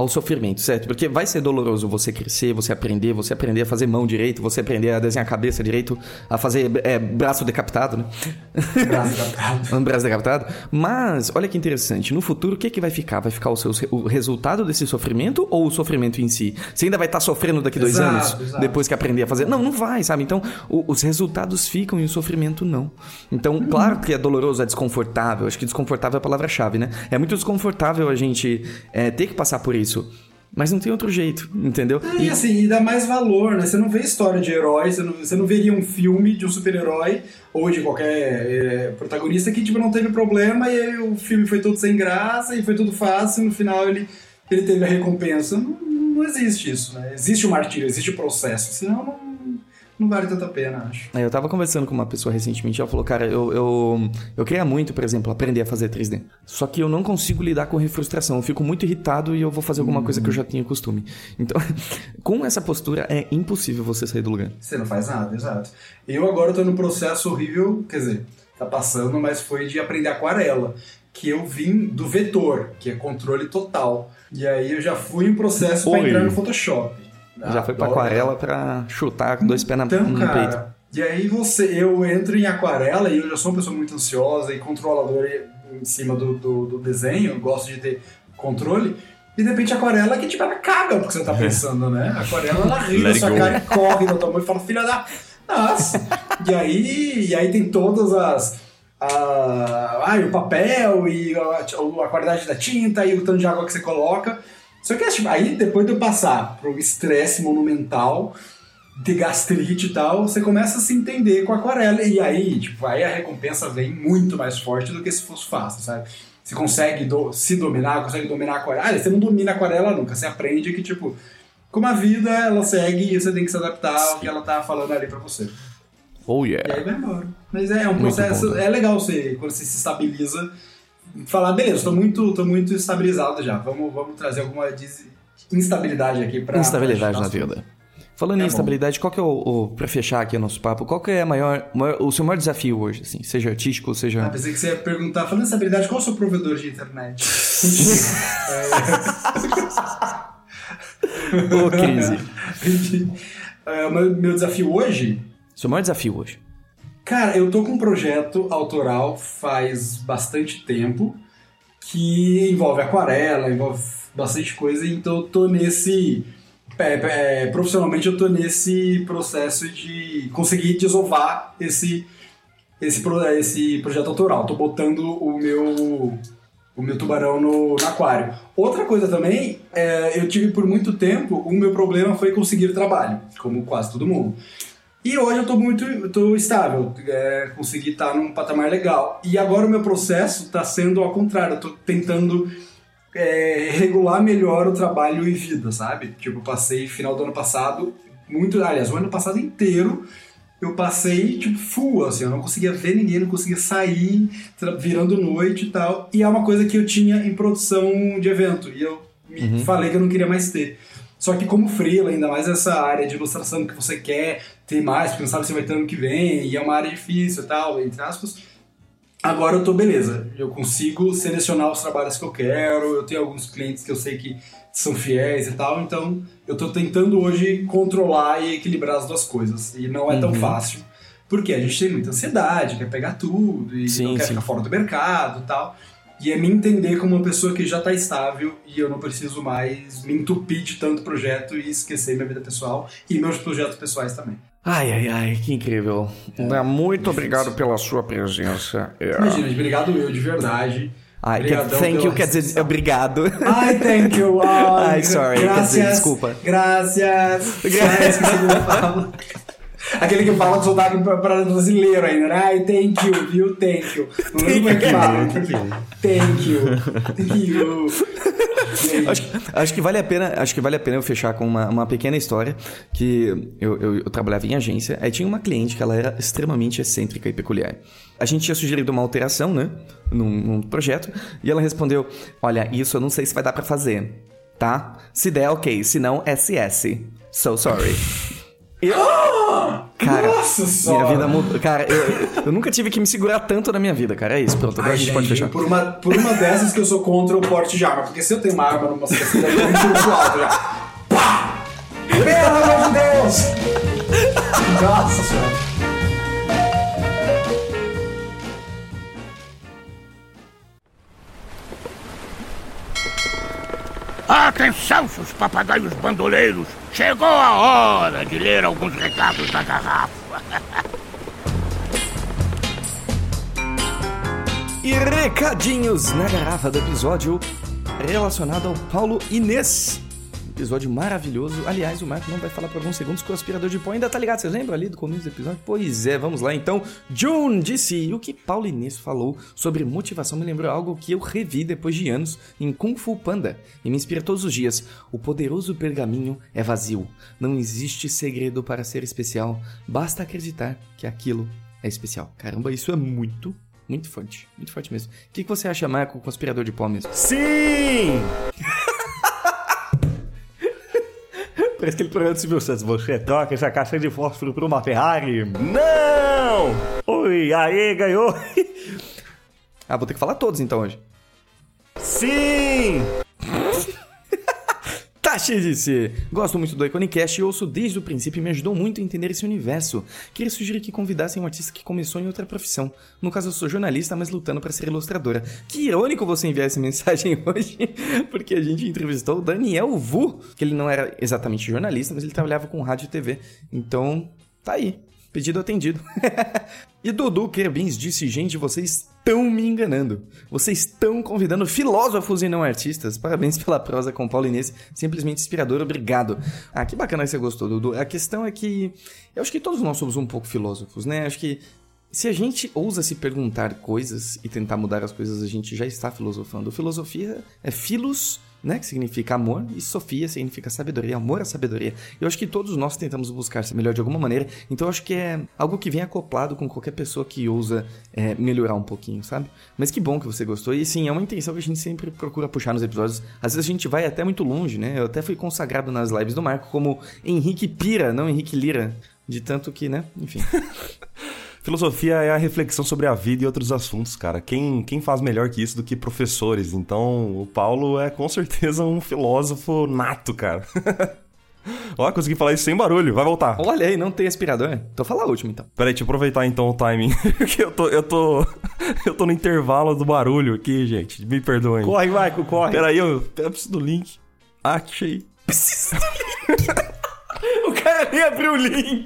ao sofrimento, certo? Porque vai ser doloroso você crescer, você aprender, você aprender a fazer mão direito, você aprender a desenhar cabeça direito, a fazer é, braço decapitado, né? Braço decapitado. [LAUGHS] um braço decapitado. Mas, olha que interessante, no futuro o que, que vai ficar? Vai ficar o, seu, o resultado desse sofrimento ou o sofrimento em si? Você ainda vai estar sofrendo daqui dois Exato, anos, exato. depois que aprender a fazer? Não, não vai, sabe? Então, o- os resultados ficam e o sofrimento não. Então, claro que é doloroso, é desconfortável. Acho que desconfortável é a palavra-chave, né? É muito desconfortável a gente é, ter que passar por isso. Mas não tem outro jeito, entendeu? E assim, e dá mais valor, né? Você não vê história de herói, você não, você não veria um filme de um super-herói ou de qualquer é, protagonista que tipo, não teve problema e aí o filme foi todo sem graça e foi tudo fácil e no final ele, ele teve a recompensa. Não, não existe isso, né? Existe o martírio, existe o processo, senão não, não vale tanta pena, acho. É, eu tava conversando com uma pessoa recentemente, ela falou, cara, eu, eu, eu queria muito, por exemplo, aprender a fazer 3D. Só que eu não consigo lidar com frustração. Eu fico muito irritado e eu vou fazer alguma coisa que eu já tenho costume. Então, [LAUGHS] com essa postura, é impossível você sair do lugar. Você não faz nada, exato. Eu agora tô num processo horrível, quer dizer, tá passando, mas foi de aprender aquarela. Que eu vim do vetor, que é controle total. E aí eu já fui em processo pra Oi. entrar no Photoshop. Já foi pra Adoro. aquarela pra chutar com dois pés na, Então, no peito. cara, e aí você, eu entro em aquarela e eu já sou uma pessoa muito ansiosa e controladora em cima do, do, do desenho, gosto de ter controle. E de repente a aquarela que tipo, ela caga porque você tá [LAUGHS] pensando, né? A aquarela ela ri na sua go. cara e corre da tua mão e fala, filha da. Nossa! e, aí, e aí tem todas as. A, ai, o papel e a, a qualidade da tinta e o tanto de água que você coloca. Só que tipo, aí depois de eu passar pro estresse monumental, de gastrite e tal, você começa a se entender com a aquarela. E aí, tipo, aí a recompensa vem muito mais forte do que se fosse fácil, sabe? Você consegue do- se dominar, consegue dominar a aquarela. Ah, você não domina a aquarela nunca, você aprende que, tipo, como a vida, ela segue e você tem que se adaptar ao que ela tá falando ali pra você. Oh E yeah. aí vai embora. Mas é um Muito processo, bom, né? é legal você, quando você se estabiliza, falar, beleza, tô muito, tô muito estabilizado já, vamos, vamos trazer alguma instabilidade aqui pra... Instabilidade pra na vida. Falando É em bom. instabilidade, qual que é o, o pra fechar aqui o nosso papo, qual que é a maior, maior- o seu maior desafio hoje, assim, seja artístico, Ah, seja... pensei que você ia perguntar, falando em estabilidade, qual é o seu provedor de internet? Ô, crise. [LAUGHS] É, o meu, meu desafio hoje, Seu maior desafio hoje. Cara, eu tô com um projeto autoral faz bastante tempo que envolve aquarela, envolve bastante coisa, então eu tô nesse. é, é, profissionalmente eu tô nesse processo de conseguir desovar esse, esse, pro- esse projeto autoral. Tô botando o meu o meu tubarão no, no aquário. Outra coisa também, é, eu tive por muito tempo, o meu problema foi conseguir trabalho, como quase todo mundo. E hoje eu tô muito eu tô estável, é, consegui estar num patamar legal. E agora o meu processo está sendo ao contrário, eu tô tentando é, regular melhor o trabalho e vida, sabe? Tipo, eu passei final do ano passado, muito, aliás, o ano passado inteiro, eu passei, tipo, full, assim, eu não conseguia ver ninguém, não conseguia sair, virando noite e tal. E é uma coisa que eu tinha em produção de evento, e eu me falei que eu não queria mais ter. Só que como freela, ainda mais essa área de ilustração que você quer ter mais, porque não sabe se vai ter ano que vem, e é uma área difícil e tal, entre aspas, Agora eu tô beleza, eu consigo selecionar os trabalhos que eu quero, eu tenho alguns clientes que eu sei que são fiéis e tal, então eu tô tentando hoje controlar e equilibrar as duas coisas, e não é tão fácil, porque a gente tem muita ansiedade, quer pegar tudo, e Sim, não quer sim. ficar fora do mercado e tal, e é me entender como uma pessoa que já tá estável e eu não preciso mais me entupir de tanto projeto e esquecer minha vida pessoal e meus projetos pessoais também. Ai, ai, ai, que incrível. Muito obrigado pela sua presença. É. Imagina, obrigado eu, de verdade. Ai, Obrigadão thank you quer dizer obrigado. Ai, thank you. [LAUGHS] Ai, Ai, sorry, quer dizer, desculpa. Como fala. [LAUGHS] Aquele que fala com sotaque pra brasileiro ainda, né? Ai, thank you, viu? Thank you. Não lembro como é que fala. Thank you. Thank you. [LAUGHS] acho, acho que vale a pena, acho que vale a pena eu fechar com uma, uma pequena história que eu, eu, eu trabalhava em agência, aí tinha uma cliente que ela era extremamente excêntrica e peculiar. A gente tinha sugerido uma alteração, né, num, num projeto, e ela respondeu: "Olha, isso eu não sei se vai dar pra fazer, tá? Se der, ok, se não, SS. So sorry." Eu, [GASPS] Cara, Nossa minha vida mudou. Cara, eu, eu nunca tive que me segurar tanto na minha vida, cara. É isso, pronto. Agora Ai, a gente pode gente, fechar. por uma, por uma dessas que eu sou contra o porte de arma. Porque se eu tenho uma arma numa cesta, eu me tiro pro alto já. Pá! Pelo amor de Deus! Nossa senhora. Atenção, seus papagaios bandoleiros! Chegou a hora de ler alguns recados da garrafa. [LAUGHS] E recadinhos na garrafa do episódio relacionado ao Paulo Inês. Episódio maravilhoso. Aliás, o Marco não vai falar por alguns segundos que o aspirador de pó ainda tá ligado. Vocês lembram ali do começo do episódio? Pois é, vamos lá então. June disse o que Paulo Inês falou sobre motivação me lembrou algo que eu revi depois de anos em Kung Fu Panda e me inspira todos os dias. O poderoso pergaminho é vazio. Não existe segredo para ser especial. Basta acreditar que aquilo é especial. Caramba, isso é muito muito forte, muito forte mesmo. O que, que você acha, Marco, aspirador de pó mesmo? Sim! Parece aquele programa do Silvio Santos. Você Troca essa caixa de fósforo por uma Ferrari? Não! Oi, aí, ganhou! Ah, vou ter que falar todos então hoje. Sim! Disse: Gosto muito do Iconicast e ouço desde o princípio e me ajudou muito a entender esse universo. Queria sugerir que convidassem um artista que começou em outra profissão. No caso, eu sou jornalista, mas lutando para ser ilustradora. Que irônico você enviar essa [LAUGHS] mensagem hoje, porque a gente entrevistou o Daniel Vu, que ele não era exatamente jornalista, mas ele trabalhava com rádio e TV. Então, tá aí. Pedido atendido. [LAUGHS] e Dudu Kerbins disse: Gente, vocês estão me enganando. Vocês estão convidando filósofos e não artistas. Parabéns pela prosa com Paulo Inês. Simplesmente inspirador. Obrigado. Ah, que bacana que você gostou, Dudu. A questão é que eu acho que todos nós somos um pouco filósofos, né? Acho que se a gente ousa se perguntar coisas e tentar mudar as coisas, a gente já está filosofando. Filosofia é filos, né, que significa amor, e sofia significa sabedoria, amor à sabedoria. Eu acho que todos nós tentamos buscar ser melhor de alguma maneira, então eu acho que é algo que vem acoplado com qualquer pessoa que ousa é, melhorar um pouquinho, sabe? Mas que bom que você gostou, e sim, é uma intenção que a gente sempre procura puxar nos episódios. Às vezes a gente vai até muito longe, né? Eu até fui consagrado nas lives do Marco como Henrique Pira, não Henrique Lira, de tanto que, né? Enfim. [LAUGHS] Filosofia é a reflexão sobre a vida e outros assuntos, cara. Quem, quem faz melhor que isso do que professores? Então, o Paulo é com certeza um filósofo nato, cara. [LAUGHS] Ó, consegui falar isso sem barulho, vai voltar. Olha aí, não tem aspirador? Então fala a última, então. Peraí, deixa eu aproveitar então o timing. [LAUGHS] que eu tô, eu tô. [LAUGHS] Eu tô no intervalo do barulho aqui, gente. Me perdoem. Corre, Marco, corre! Peraí, eu, eu preciso do link. Achei. O cara nem abriu o link.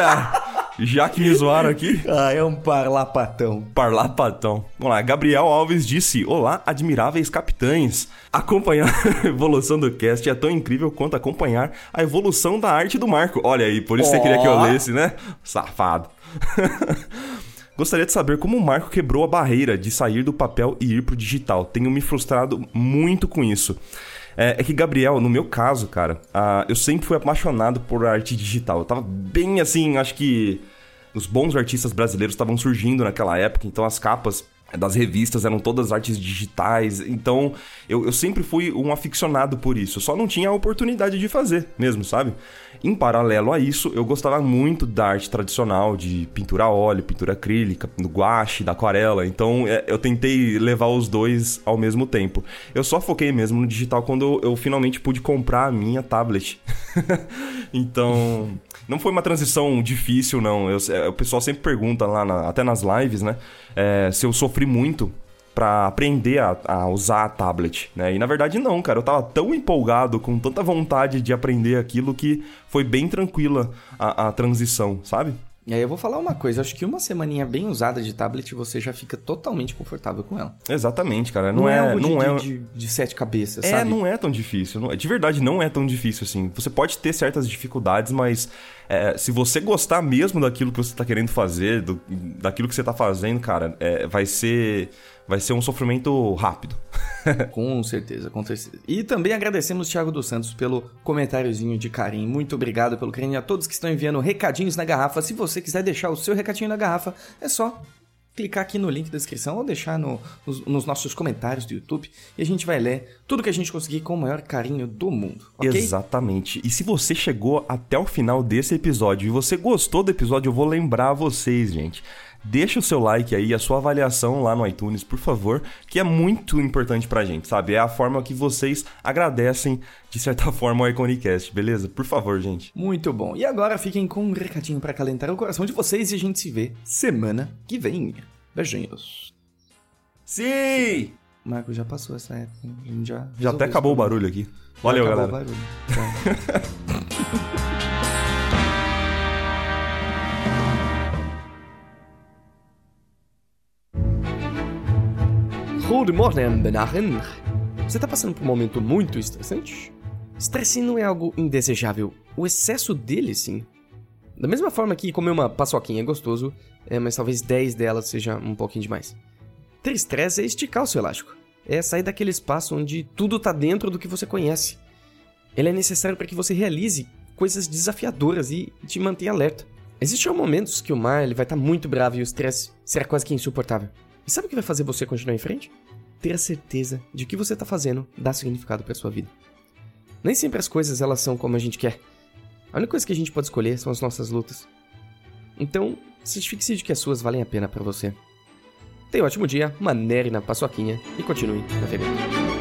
Ah, já que me zoaram aqui. Ah, é um parlapatão. Parlapatão. Vamos lá, Gabriel Alves disse: Olá, admiráveis capitães. Acompanhar [LAUGHS] a evolução do cast é tão incrível quanto acompanhar a evolução da arte do Marco. Olha aí, por isso você Ó. queria que eu lesse, né? Safado. [LAUGHS] Gostaria de saber como o Marco quebrou a barreira de sair do papel e ir pro digital. Tenho me frustrado muito com isso. É, é que, Gabriel, no meu caso, cara, ah, eu sempre fui apaixonado por arte digital. Eu tava bem assim, acho que os bons artistas brasileiros estavam surgindo naquela época, então as capas das revistas eram todas artes digitais, então eu, eu sempre fui um aficionado por isso, só não tinha a oportunidade de fazer mesmo, sabe? Em paralelo a isso, eu gostava muito da arte tradicional, de pintura a óleo, pintura acrílica, no guache, da aquarela, então é, eu tentei levar os dois ao mesmo tempo. Eu só foquei mesmo no digital quando eu, eu finalmente pude comprar a minha tablet. [LAUGHS] então, não foi uma transição difícil, não. Eu- é, o pessoal sempre pergunta lá, na- até nas lives, né? É, se eu sofri muito pra aprender a, a usar a tablet, né? E na verdade não, cara. Eu tava tão empolgado, com tanta vontade de aprender aquilo que foi bem tranquila a, a transição, sabe? E aí eu vou falar uma coisa, acho que uma semaninha bem usada de tablet você já fica totalmente confortável com ela. Exatamente, cara. Não, é, algo de, não é, de, de- de sete cabeças, É, sabe? não é tão difícil. não- de verdade, não é tão difícil assim. Você pode ter certas dificuldades, mas é, se você gostar mesmo daquilo que você tá querendo fazer, do- daquilo que você tá fazendo, cara, é, vai ser. Vai ser um sofrimento rápido. [LAUGHS] Com certeza, com certeza. E também agradecemos Thiago dos Santos pelo comentáriozinho de carinho. Muito obrigado pelo carinho a todos que estão enviando recadinhos na garrafa. Se você quiser deixar o seu recadinho na garrafa, é só clicar aqui no link da descrição ou deixar no, nos, nos, nossos comentários do YouTube e a gente vai ler tudo que a gente conseguir com o maior carinho do mundo, ok? Exatamente. E se você chegou até o final desse episódio e você gostou do episódio, eu vou lembrar vocês, gente. Deixa o seu like aí, a sua avaliação lá no iTunes, por favor, que é muito importante pra gente, sabe? É a forma que vocês agradecem, de certa [LAUGHS] forma, o Iconicast, beleza? Por favor, gente. Muito bom. E agora fiquem com um recadinho para calentar o coração de vocês e a gente se vê semana que vem. Beijinhos. Sim! Marco, já passou essa época. A gente já, já até acabou o barulho aqui. Valeu, galera. O barulho. [LAUGHS] Good morning, Benachen. Você tá passando por um momento muito estressante? Estresse não é algo indesejável. O excesso dele, sim. Da mesma forma que comer uma paçoquinha é gostoso, é, mas talvez 10 delas seja um pouquinho demais. Ter estresse é esticar o seu elástico. É sair daquele espaço onde tudo tá dentro do que você conhece. Ele é necessário para que você realize coisas desafiadoras e te mantenha alerta. Existem momentos que o mar ele vai estar tá muito bravo e o estresse será quase que insuportável. E sabe o que vai fazer você continuar em frente? Ter a certeza de que você está fazendo dá significado para sua vida. Nem sempre as coisas elas são como a gente quer. A única coisa que a gente pode escolher são as nossas lutas. Então, certifique-se de que as suas valem a pena para você. Tenha um ótimo dia, manere na paçoquinha e continue na FB.